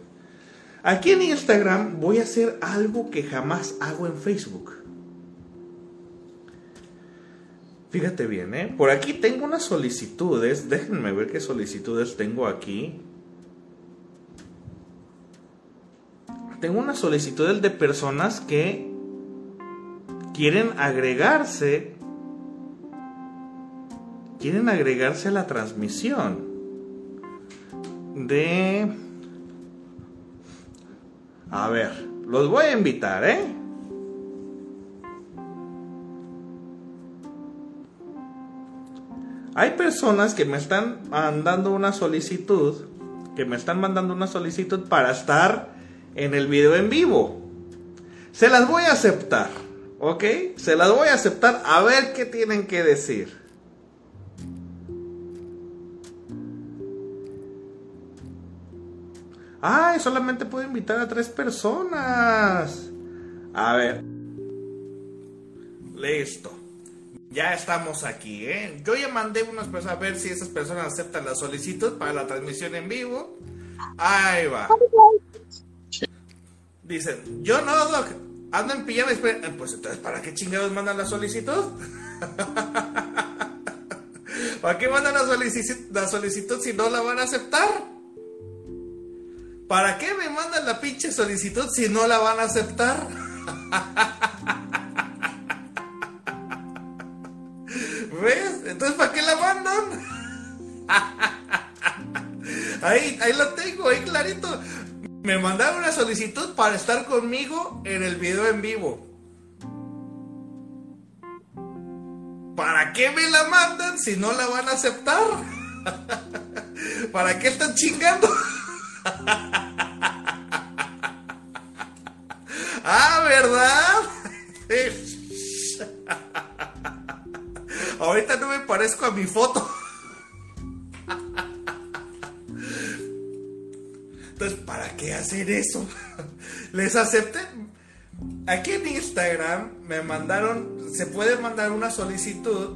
Aquí en Instagram voy a hacer algo que jamás hago en Facebook. Fíjate bien, ¿eh? Por aquí tengo unas solicitudes. Déjenme ver qué solicitudes tengo aquí. Tengo unas solicitudes de personas que quieren agregarse. Quieren agregarse a la transmisión. De... A ver, los voy a invitar, ¿eh? Hay personas que me están mandando una solicitud, que me están mandando una solicitud para estar en el video en vivo. Se las voy a aceptar, ¿ok? Se las voy a aceptar a ver qué tienen que decir. Ay, solamente puedo invitar a tres personas. A ver. Listo. Ya estamos aquí, ¿eh? Yo ya mandé unas personas a ver si esas personas aceptan la solicitud para la transmisión en vivo. Ahí va. Dicen, yo no, Doc, ando en pijama. Pues entonces, ¿para qué chingados mandan la solicitud? ¿Para qué mandan la solicitud, la solicitud si no la van a aceptar? ¿Para qué me mandan la pinche solicitud si no la van a aceptar? Entonces, ¿para qué la mandan? ahí, ahí lo tengo, ahí clarito. Me mandaron una solicitud para estar conmigo en el video en vivo. ¿Para qué me la mandan si no la van a aceptar? ¿Para qué están chingando? ah, ¿verdad? Ahorita no me parezco a mi foto. Entonces, ¿para qué hacer eso? Les acepté. Aquí en Instagram me mandaron, se puede mandar una solicitud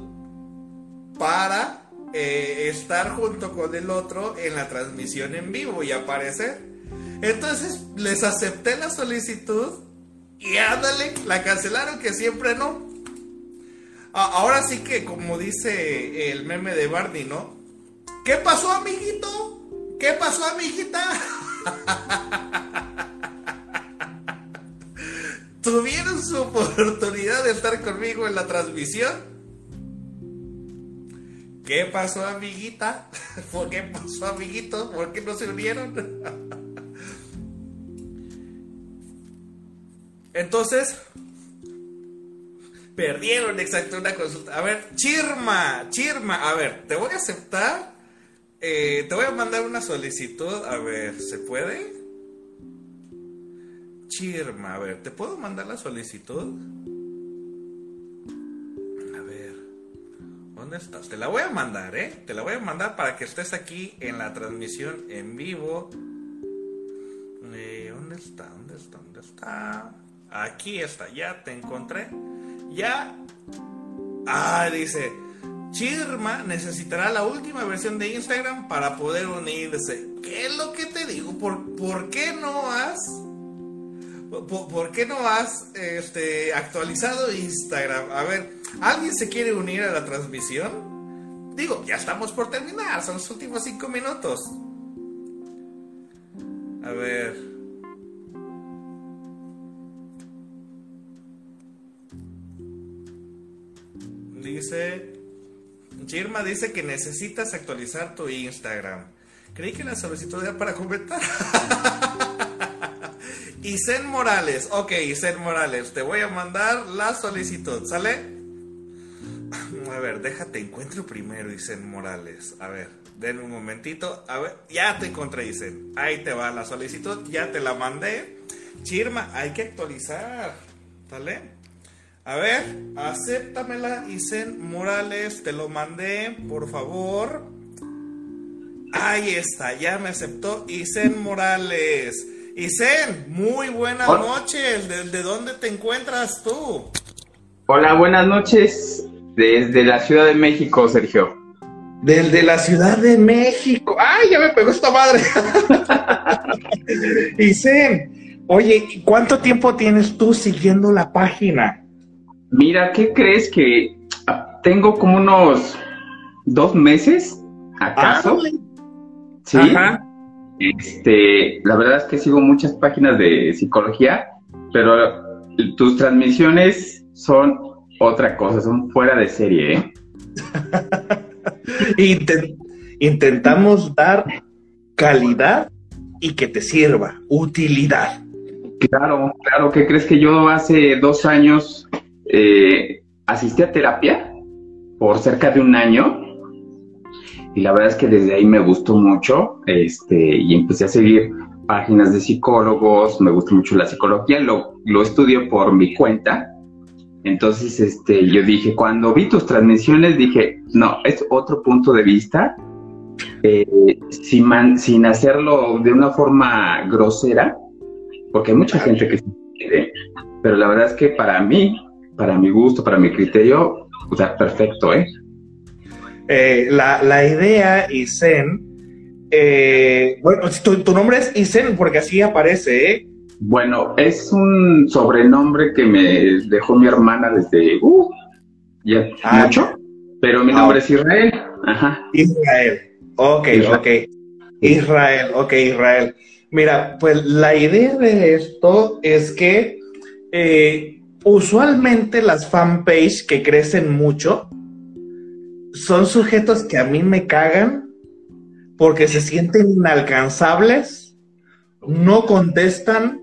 para eh, estar junto con el otro en la transmisión en vivo y aparecer. Entonces les acepté la solicitud y ándale, la cancelaron que siempre no. Ahora sí que, como dice el meme de Barney, ¿no? ¿Qué pasó, amiguito? ¿Qué pasó, amiguita? ¿Tuvieron su oportunidad de estar conmigo en la transmisión? ¿Qué pasó, amiguita? ¿Por qué pasó, amiguito? ¿Por qué no se unieron? Entonces, Perdieron, exacto, una consulta. A ver, Chirma, Chirma, a ver, te voy a aceptar. Eh, te voy a mandar una solicitud. A ver, ¿se puede? Chirma, a ver, ¿te puedo mandar la solicitud? A ver, ¿dónde estás? Te la voy a mandar, ¿eh? Te la voy a mandar para que estés aquí en la transmisión en vivo. Eh, ¿Dónde está? ¿Dónde está? ¿Dónde está? Aquí está, ya te encontré. Ya. Ah, dice. Chirma necesitará la última versión de Instagram para poder unirse. ¿Qué es lo que te digo? ¿Por, por qué no has... Por, qué no has este, actualizado Instagram? A ver, ¿alguien se quiere unir a la transmisión? Digo, ya estamos por terminar, son los últimos cinco minutos. A ver. Dice, Chirma dice que necesitas actualizar tu Instagram. Creí que la solicitud era para comentar. Isen Morales, ok, Isen Morales, te voy a mandar la solicitud, ¿sale? A ver, déjate encuentro primero, Isen Morales. A ver, denme un momentito. A ver, ya te encontré, Isen. Ahí te va la solicitud, ya te la mandé. Chirma, hay que actualizar, ¿sale? A ver, acéptamela, Isen Morales, te lo mandé, por favor. Ahí está, ya me aceptó Isen Morales. Isen, muy buenas noches. ¿De, dónde te encuentras tú? Hola, buenas noches. Desde la Ciudad de México, Sergio. Desde la Ciudad de México. ¡Ay, ya me pegó esta madre! Isen, oye, ¿cuánto tiempo tienes tú siguiendo la página? Mira, ¿qué crees que tengo como unos dos meses, ¿acaso? Ah, sí. Ajá. Este, la verdad es que sigo muchas páginas de psicología, pero tus transmisiones son otra cosa, son fuera de serie, ¿eh? Inten- intentamos dar calidad y que te sirva, utilidad. Claro, claro, ¿qué crees que yo hace dos años eh, asistí a terapia por cerca de un año? Y la verdad es que desde ahí me gustó mucho, este, y empecé a seguir páginas de psicólogos, me gusta mucho la psicología, lo, lo estudio por mi cuenta. Entonces, este, yo dije, cuando vi tus transmisiones, dije, no, es otro punto de vista, eh, sin, man- sin hacerlo de una forma grosera, porque hay mucha gente que se quiere, pero la verdad es que para mí, para mi gusto, para mi criterio, o sea, perfecto, ¿eh? Eh, la, la idea, Isen, eh, bueno, tu, tu nombre es Isen porque así aparece, ¿eh? Bueno, es un sobrenombre que me dejó mi hermana desde, uh, ya Ah. mucho, pero mi Ah. nombre es Israel, ajá. Israel. Ok, Israel. ok. Israel, ok, Israel. Mira, pues la idea de esto es que eh, usualmente las fanpage que crecen mucho son sujetos que a mí me cagan porque se sienten inalcanzables, no contestan,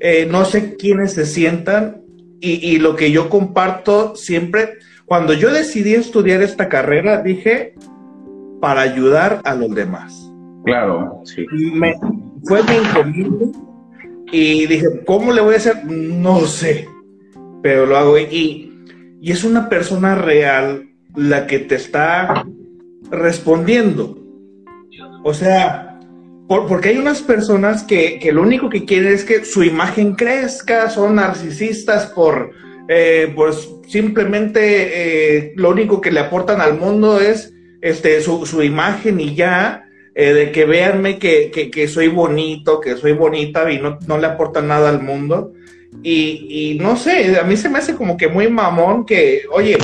eh, no sé quiénes se sientan y, y lo que yo comparto siempre, cuando yo decidí estudiar esta carrera, dije, para ayudar a los demás. Claro, sí. Me, fue mi encomienda y dije, ¿cómo le voy a hacer? No sé, pero lo hago y, y es una persona real la que te está respondiendo. O sea, por- porque hay unas personas que, que lo único que quieren es que su imagen crezca, son narcisistas por, eh, pues simplemente eh, lo único que le aportan al mundo es este, su, su imagen y ya, eh, de que véanme que, que, que soy bonito, que soy bonita y no, no le aportan nada al mundo. Y, y no sé, a mí se me hace como que muy mamón que, oye,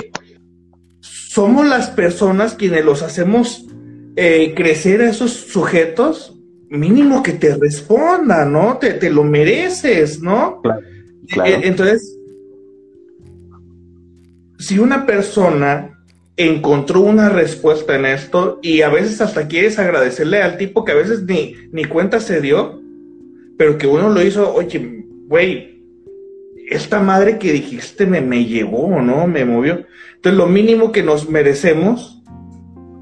somos las personas quienes los hacemos eh, crecer a esos sujetos, mínimo que te responda, ¿no? Te, te lo mereces, ¿no? Claro. Eh, Entonces, si una persona encontró una respuesta en esto y a veces hasta quieres agradecerle al tipo que a veces ni, ni cuenta se dio, pero que uno lo hizo, oye, güey, esta madre que dijiste me, me llegó, ¿no? Me movió. Entonces, lo mínimo que nos merecemos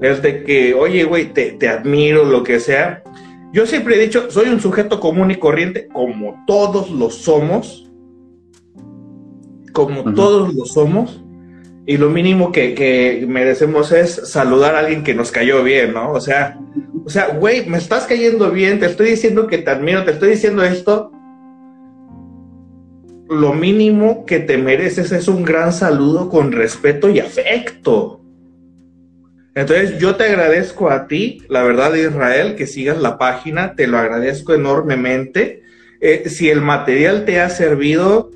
es de que, oye, güey, te, te admiro, lo que sea. Yo siempre he dicho, soy un sujeto común y corriente, como todos lo somos, como todos lo somos, y lo mínimo que, que merecemos es saludar a alguien que nos cayó bien, ¿no? O sea, o sea, güey, me estás cayendo bien, te estoy diciendo que te admiro, te estoy diciendo esto. Lo mínimo que te mereces es un gran saludo con respeto y afecto. Entonces yo te agradezco a ti, la verdad Israel, que sigas la página, te lo agradezco enormemente. Eh, si el material te ha servido,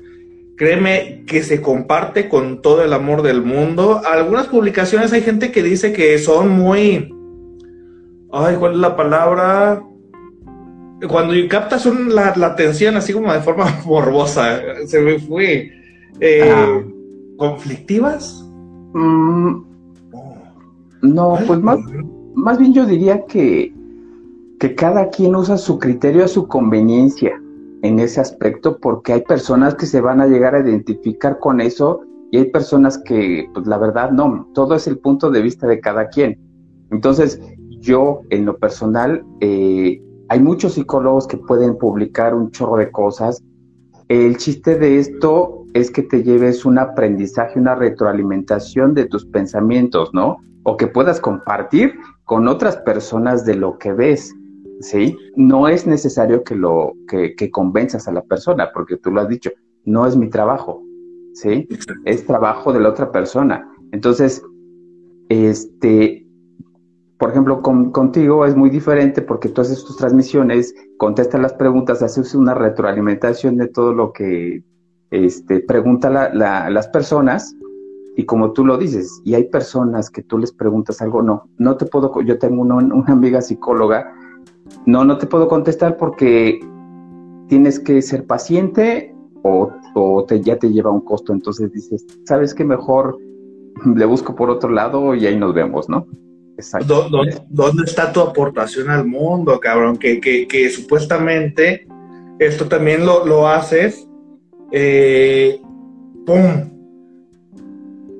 créeme que se comparte con todo el amor del mundo. Algunas publicaciones hay gente que dice que son muy... Ay, ¿cuál es la palabra? Cuando captas un- la, la atención así como de forma morbosa, se me fue. Eh, Ah. ¿Conflictivas? Mm, no, pues más, más bien yo diría que, que cada quien usa su criterio a su conveniencia en ese aspecto, porque hay personas que se van a llegar a identificar con eso y hay personas que, pues la verdad, no, todo es el punto de vista de cada quien. Entonces, yo en lo personal, eh, hay muchos psicólogos que pueden publicar un chorro de cosas. El chiste de esto es que te lleves un aprendizaje, una retroalimentación de tus pensamientos, ¿no? O que puedas compartir con otras personas de lo que ves, ¿sí? No es necesario que lo que, que convenzas a la persona, porque tú lo has dicho, no es mi trabajo, ¿sí? Es trabajo de la otra persona. Entonces, este, por ejemplo, con- contigo es muy diferente porque tú haces tus transmisiones, contestas las preguntas, haces una retroalimentación de todo lo que este, pregunta la- la- las personas y como tú lo dices, y hay personas que tú les preguntas algo, no, no te puedo, yo tengo una, una amiga psicóloga, no, no te puedo contestar porque tienes que ser paciente o, o te, ya te lleva un costo, entonces dices, ¿sabes qué mejor? Le busco por otro lado y ahí nos vemos, ¿no? Exacto. ¿Dónde, está tu aportación al mundo, cabrón? Que, que, que supuestamente esto también lo, lo haces, eh, ¡pum!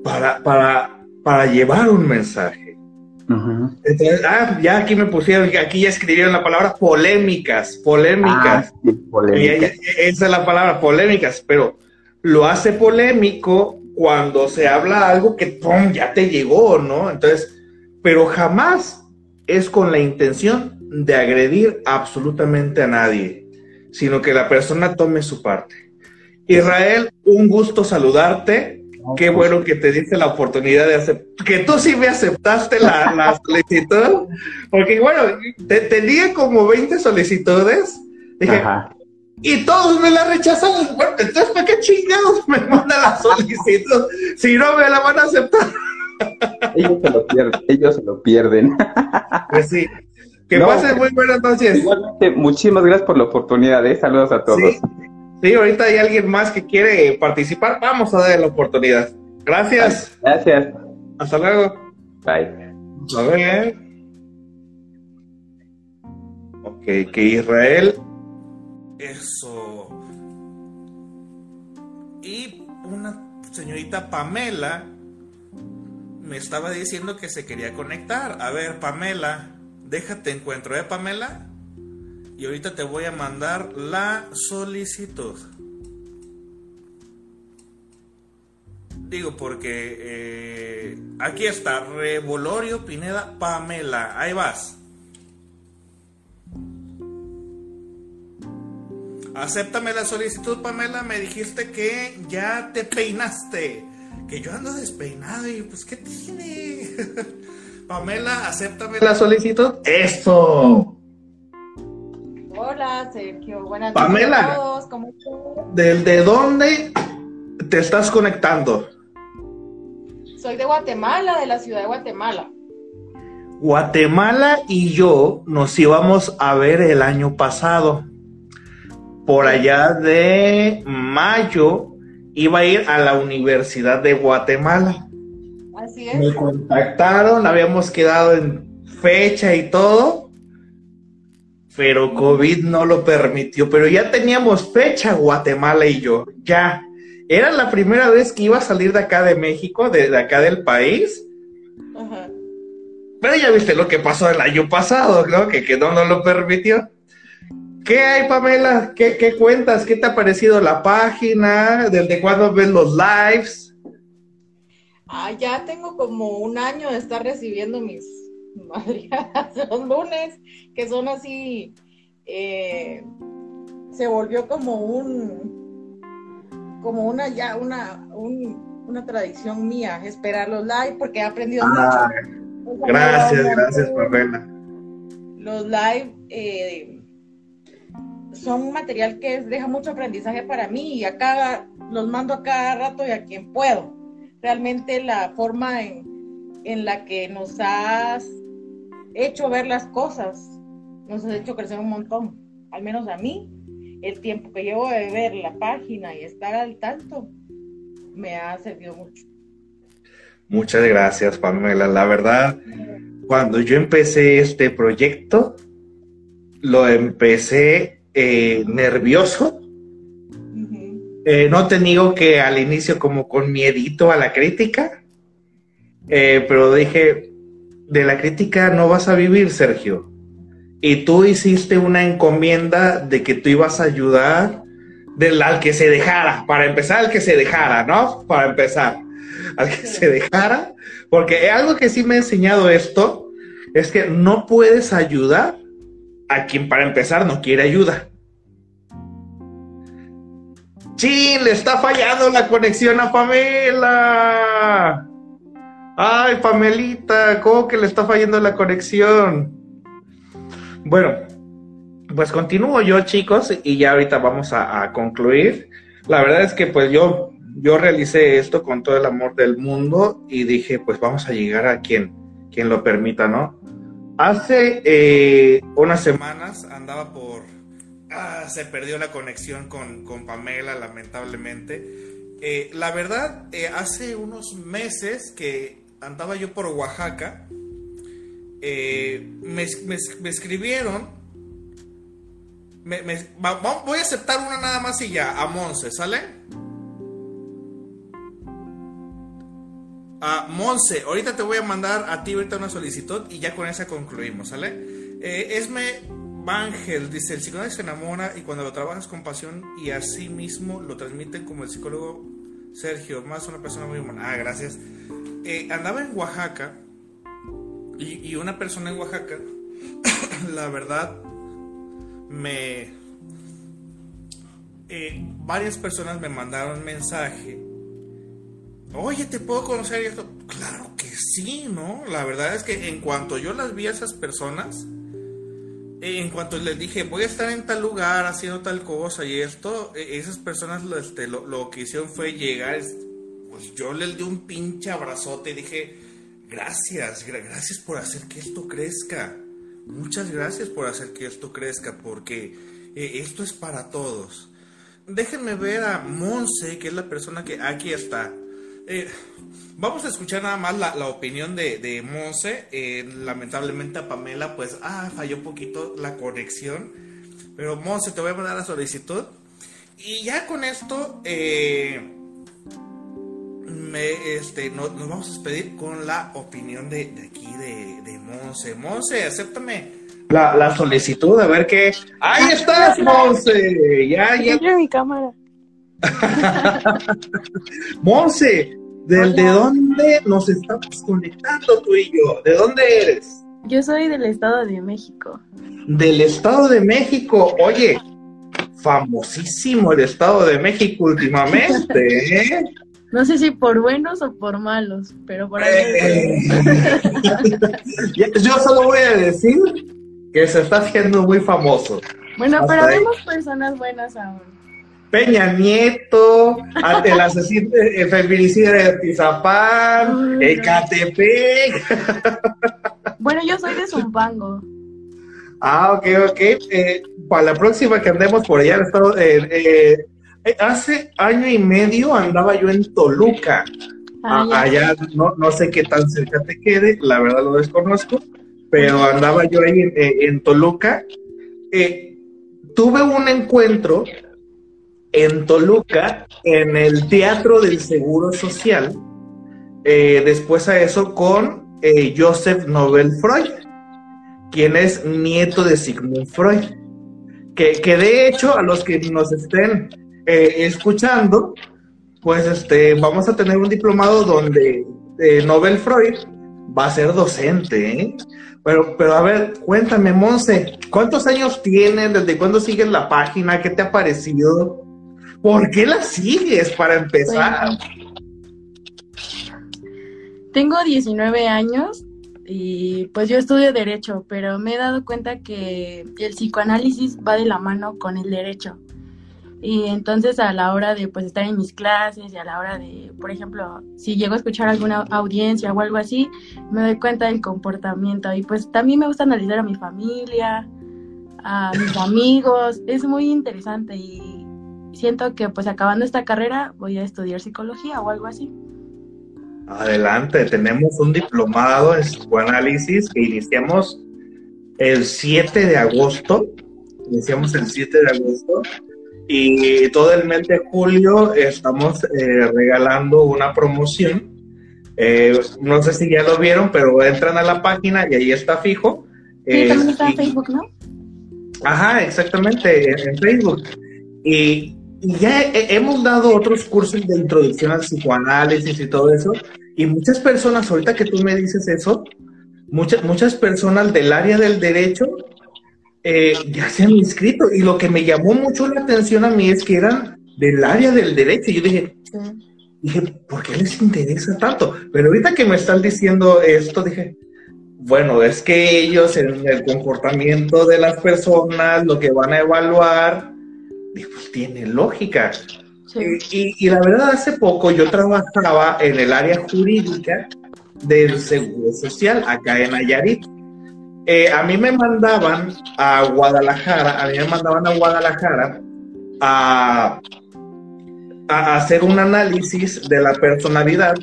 para, para, para llevar un mensaje. Entonces, ah, ya aquí me pusieron, aquí ya escribieron la palabra polémicas, polémicas. Ah, polémicas. esa es la palabra, polémicas, pero lo hace polémico cuando se habla algo que ¡pum! ya te llegó, ¿no? Entonces, pero jamás es con la intención de agredir absolutamente a nadie, sino que la persona tome su parte. Israel, un gusto saludarte. Qué pues. bueno que te diste la oportunidad de hacer, que tú sí me aceptaste la, solicitud, porque bueno, te, tenía como 20 solicitudes, dije, y todos me la rechazaron, bueno, entonces ¿para qué chingados me mandan la solicitud si no me la van a aceptar? Ellos se lo pierden, ellos se lo pierden. Pues sí. Que pasen muy buenas noches. Igualmente, muchísimas gracias por la oportunidad, ¿eh? saludos a todos. Sí, ahorita hay alguien más que quiere participar. Vamos a darle la oportunidad. Gracias. Gracias. Hasta luego. Bye. A ver. Ok, que Israel. Eso. Y una señorita Pamela me estaba diciendo que se quería conectar. A ver, Pamela, déjate encuentro, ¿eh, Pamela? y ahorita te voy a mandar la solicitud. Digo porque eh, aquí está Revolorio Pineda Pamela. Ahí vas. Acéptame la solicitud, Pamela. Me dijiste que ya te peinaste. Que yo ando despeinado y pues, ¿qué tiene? Pamela, acéptame la solicitud. Eso. Hola, Sergio. Buenas noches a todos. ¿Cómo estás? ¿De dónde te estás conectando? Soy de Guatemala, de la ciudad de Guatemala. Guatemala y yo nos íbamos a ver el año pasado. Por allá de mayo iba a ir a la Universidad de Guatemala. Así es. Me contactaron, habíamos quedado en fecha y todo pero COVID no lo permitió. Pero ya teníamos fecha Guatemala y yo, ya. Era la primera vez que iba a salir de acá de México, de, acá del país. Pero ya viste lo que pasó el año pasado, ¿no? Que, que no nos lo permitió. ¿Qué hay, Pamela? ¿Qué, ¿Qué, cuentas? ¿Qué te ha parecido la página? ¿Desde cuándo ves los lives? Ah, ya tengo como un año de estar recibiendo mis los lunes, que son así, eh, se volvió como un, como una ya, una, una tradición mía, esperar los live, porque he aprendido ah, mucho. Gracias, gracias, Pamela. Los live eh, son material que deja mucho aprendizaje para mí y acá los mando a cada rato y a quien puedo. Realmente la forma en, en la que nos has hecho ver las cosas, nos has hecho crecer un montón, al menos a mí, el tiempo que llevo de ver la página y estar al tanto, me ha servido mucho. Muchas gracias, Pamela. La verdad, cuando yo empecé este proyecto, lo empecé eh, nervioso. Eh, no te digo que al inicio como con miedito a la crítica, eh, pero dije, de la crítica no vas a vivir, Sergio. Y tú hiciste una encomienda de que tú ibas a ayudar del, al que se dejara, para empezar, al que se dejara, ¿no? Para empezar, al que se dejara, porque algo que sí me ha enseñado esto es que no puedes ayudar a quien para empezar no quiere ayuda. Sí, le está fallando la conexión a Pamela. Ay, Pamelita, ¿cómo que le está fallando la conexión? Bueno, pues continúo yo, chicos, y ya ahorita vamos a, concluir. La verdad es que pues yo yo realicé esto con todo el amor del mundo y dije, pues vamos a llegar a quien, quien lo permita, ¿no? Hace eh, unas semanas andaba por... Ah, se perdió la conexión con, con Pamela, lamentablemente. Eh, la verdad, eh, hace unos meses que andaba yo por Oaxaca, me, me, escribieron voy a aceptar una nada más y ya, a Monse, ¿sale? A Monse, ahorita te voy a mandar a ti una solicitud y ya con esa concluimos, ¿sale? Eh, Esme Ángel dice, el psicólogo se enamora y cuando lo trabajas con pasión y así mismo lo transmiten como el psicólogo Sergio, más una persona muy humana. Ah, gracias. Eh, andaba en Oaxaca y, y una persona en Oaxaca, la verdad, me... Eh, varias personas me mandaron mensaje. Oye, ¿te puedo conocer esto? Claro que sí, ¿no? La verdad es que en cuanto yo las vi a esas personas, en cuanto les dije, voy a estar en tal lugar haciendo tal cosa y esto, e, esas personas este, lo, que hicieron fue llegar, pues yo les di un pinche abrazote y dije, gracias, gracias por hacer que esto crezca. Muchas gracias por hacer que esto crezca, porque eh, esto es para todos. Déjenme ver a Monse, que es la persona que aquí está. Eh, vamos a escuchar nada más la, opinión de, de Monse. Eh, lamentablemente a Pamela, pues, ah, falló un poquito la conexión. Pero Monse, te voy a mandar la solicitud. Y ya con esto, me, este, nos vamos a despedir con la opinión de, aquí, de, de Monse. Monse, acéptame la, la, solicitud, a ver qué. ¡Ahí estás, Monse! Ya, ya. mi cámara. Monse, ¿desde dónde nos estamos conectando tú y yo? ¿De dónde eres? Yo soy del Estado de México. Del Estado de México. Oye, famosísimo el Estado de México últimamente, ¿eh? No sé si por buenos o por malos, pero por ahí. Eh. Yo solo voy a decir que se está haciendo muy famoso. Bueno, pero vemos personas buenas aún. Peña Nieto, el asesino, el feminicida de Tizapán, Ecatepec. Bueno, yo soy de Zumpango. Ah, ok, ok. Eh, para la próxima que andemos por allá, estado, eh, eh eh, hace año y medio andaba yo en Toluca. Ah, allá no, no sé qué tan cerca te quede, la verdad lo desconozco, pero andaba yo ahí en, Toluca. Tuve un encuentro en Toluca, en el Teatro del Seguro Social, eh, después a eso con Joseph Nobel Freud, quien es nieto de Sigmund Freud. Que, que de hecho, a los que nos estén eh, escuchando, pues este, vamos a tener un diplomado donde eh, Nobel Freud va a ser docente, ¿eh? Pero, pero a ver, cuéntame, Monse, ¿cuántos años tienes? ¿Desde cuándo sigues la página? ¿Qué te ha parecido? ¿Por qué la sigues para empezar? tengo 19 años y pues yo estudio derecho, pero me he dado cuenta que el psicoanálisis va de la mano con el derecho. Y entonces a la hora de pues estar en mis clases y a la hora de, por ejemplo, si llego a escuchar alguna audiencia o algo así, me doy cuenta del comportamiento y pues también me gusta analizar a mi familia, a mis amigos, es muy interesante y siento que pues acabando esta carrera voy a estudiar psicología o algo así. Adelante, tenemos un diplomado en psicoanálisis que iniciamos el 7 de agosto, iniciamos el 7 de agosto y todo el mes de julio estamos eh, regalando una promoción. Eh, no sé si ya lo vieron, pero entran a la página y ahí está fijo. Sí, también está en Facebook, ¿no? Ajá, exactamente, en, Facebook. Y, ya hemos dado otros cursos de introducción al psicoanálisis y todo eso. Y muchas personas, ahorita que tú me dices eso, muchas, muchas personas del área del derecho eh, ya se han inscrito. Y lo que me llamó mucho la atención a mí es que eran del área del derecho. Y yo dije, dije, ¿por qué les interesa tanto? Pero ahorita que me están diciendo esto, dije, bueno, es que ellos en el comportamiento de las personas, lo que van a evaluar, pues tiene lógica. y, y, la verdad, hace poco yo trabajaba en el área jurídica del Seguro Social acá en Nayarit. Eh, a mí me mandaban a Guadalajara, a mí me mandaban a Guadalajara a, a hacer un análisis de la personalidad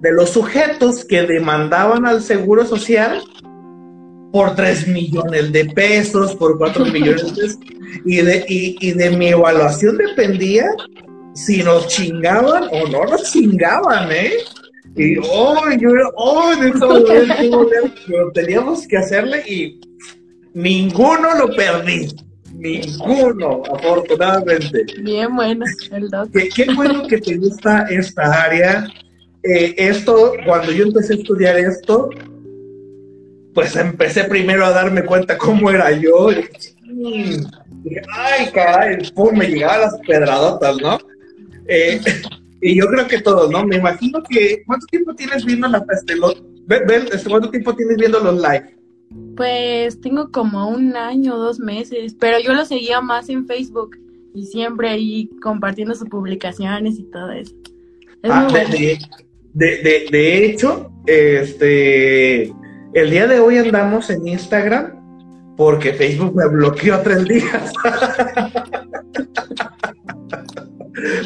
de los sujetos que demandaban al Seguro Social por 3 millones de pesos, por 4 millones de pesos, y de, y de mi evaluación dependía si nos chingaban o no nos chingaban, ¿eh? Y, oh, yo, oh, pero teníamos que hacerle y ninguno lo perdí. Ninguno, afortunadamente. Bien bueno, el Qué, qué bueno que te gusta esta área. Eh, esto, cuando yo empecé a estudiar esto, pues empecé primero a darme cuenta cómo era yo. Y dije, ay, caray, pum, me llegaban las pedradotas, ¿no? Eh, y yo creo que todos, ¿no? Me imagino que. ¿Cuánto tiempo tienes viendo la este, este, ¿Cuánto tiempo tienes viendo los live? Pues tengo como un año, dos meses, pero yo lo seguía más en Facebook y siempre ahí compartiendo sus publicaciones y todo eso. Ah, de, de, de, hecho, este, el día de hoy andamos en Instagram porque Facebook me bloqueó tres días.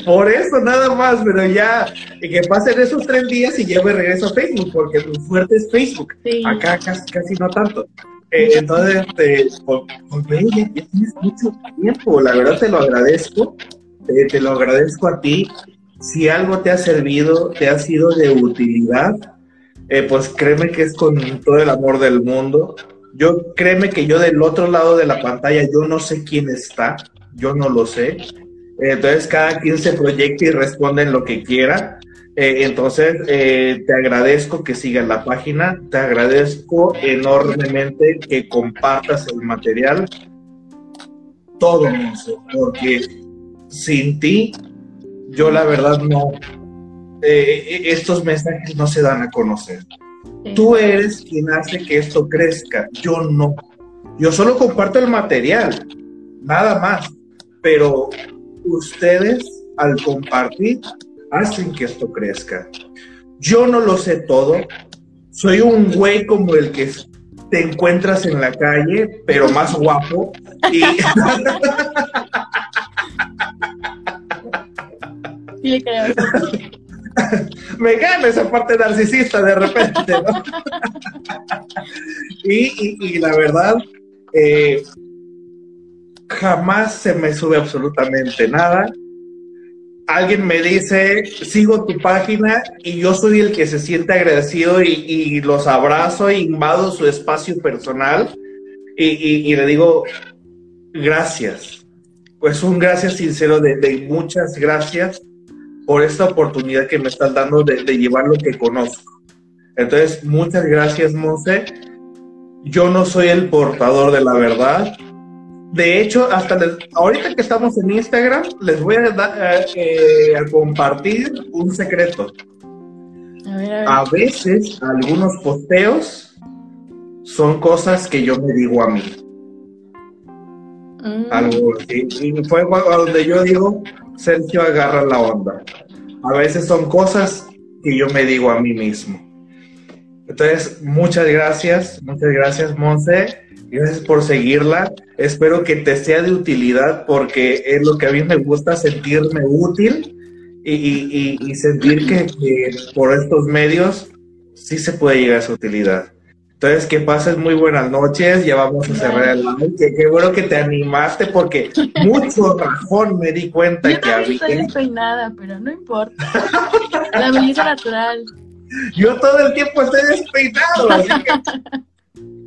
Por eso nada más, pero ya que pasen esos tres días y ya me regreso a Facebook, porque tu fuerte es Facebook. Acá casi, no tanto. Eh, entonces, este, pues, pues ya, tienes mucho tiempo, la verdad te lo agradezco, te lo agradezco a ti. Si algo te ha servido, te ha sido de utilidad, eh, pues créeme que es con todo el amor del mundo. Yo créeme que yo del otro lado de la pantalla, yo no sé quién está, yo no lo sé entonces cada quien se proyecta y responde en lo que quiera. Eh, entonces eh, te agradezco que sigas la página, te agradezco enormemente que compartas el material, todo eso, porque sin ti, yo la verdad no, eh, estos mensajes no se dan a conocer. Tú eres quien hace que esto crezca, yo no. Yo solo comparto el material, nada más, pero ustedes al compartir hacen que esto crezca. Yo no lo sé todo, soy un güey como el que te encuentras en la calle, pero más guapo. Y... Me gana esa parte narcisista de repente, ¿no? y, la verdad, eh, jamás se me sube absolutamente nada. Alguien me dice, sigo tu página y yo soy el que se siente agradecido y, los abrazo e invado su espacio personal y, le digo, gracias. Pues un gracias sincero de, muchas gracias por esta oportunidad que me estás dando de, de llevar lo que conozco. Entonces, muchas gracias, Monse. Yo no soy el portador de la verdad, de hecho, hasta ahorita que estamos en Instagram, les voy a, eh, a compartir un secreto. A, veces, algunos posteos son cosas que yo me digo a mí. Mm. Algo así. Y fue donde yo digo, Sergio agarra la onda. A veces son cosas que yo me digo a mí mismo. Entonces, muchas gracias, muchas gracias, Monse. Gracias por seguirla. Espero que te sea de utilidad porque es lo que a mí me gusta, sentirme útil y, sentir que, por estos medios sí se puede llegar a su utilidad. Entonces, que pases muy buenas noches. Ya vamos a cerrar el live. Qué, bueno que te animaste porque mucho rajón me di cuenta Yo que había. Estoy despeinada, pero no importa. La belleza natural. Yo todo el tiempo estoy despeinado, así que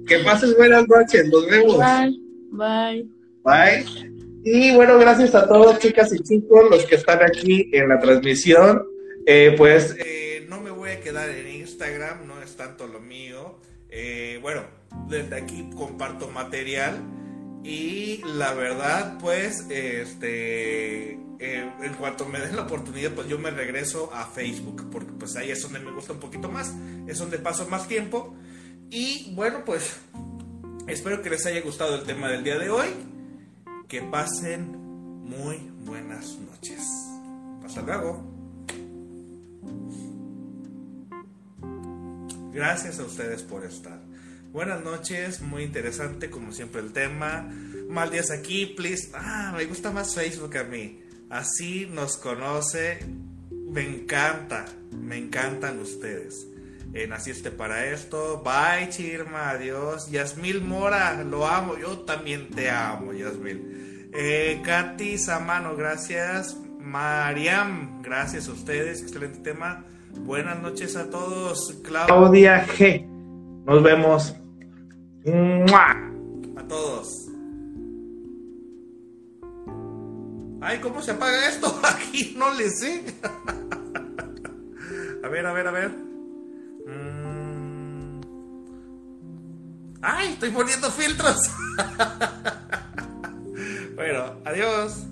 que pases buenas noches, nos vemos. Bye. Bye. Bye. Y bueno, gracias a todos, chicas y chicos, los que están aquí en la transmisión. Eh, pues eh, no me voy a quedar en Instagram, no es tanto lo mío. Eh, bueno, desde aquí comparto material. Y la verdad, pues, este, en cuanto me den la oportunidad, pues yo me regreso a Facebook, porque pues ahí es donde me gusta un poquito más, es donde paso más tiempo. Y bueno, pues espero que les haya gustado el tema del día de hoy. Que pasen muy buenas noches. Hasta luego. Gracias a ustedes por estar. Buenas noches, muy interesante como siempre el tema. Mal días aquí, please. Ah, me gusta más Facebook a mí. Así nos conoce. Me encanta, me encantan ustedes. En Así este para esto. Bye, Chirma, adiós. Yasmil Mora, lo amo. Yo también te amo, Yasmil. Eh, Katy Samano, gracias. Mariam, gracias a ustedes. Excelente tema. Buenas noches a todos. Claudia G. Nos vemos. A todos. Ay, ¿cómo se apaga esto? Aquí no le sé. a ver, a ver, a ver. Mm. Ay, estoy poniendo filtros. bueno, adiós.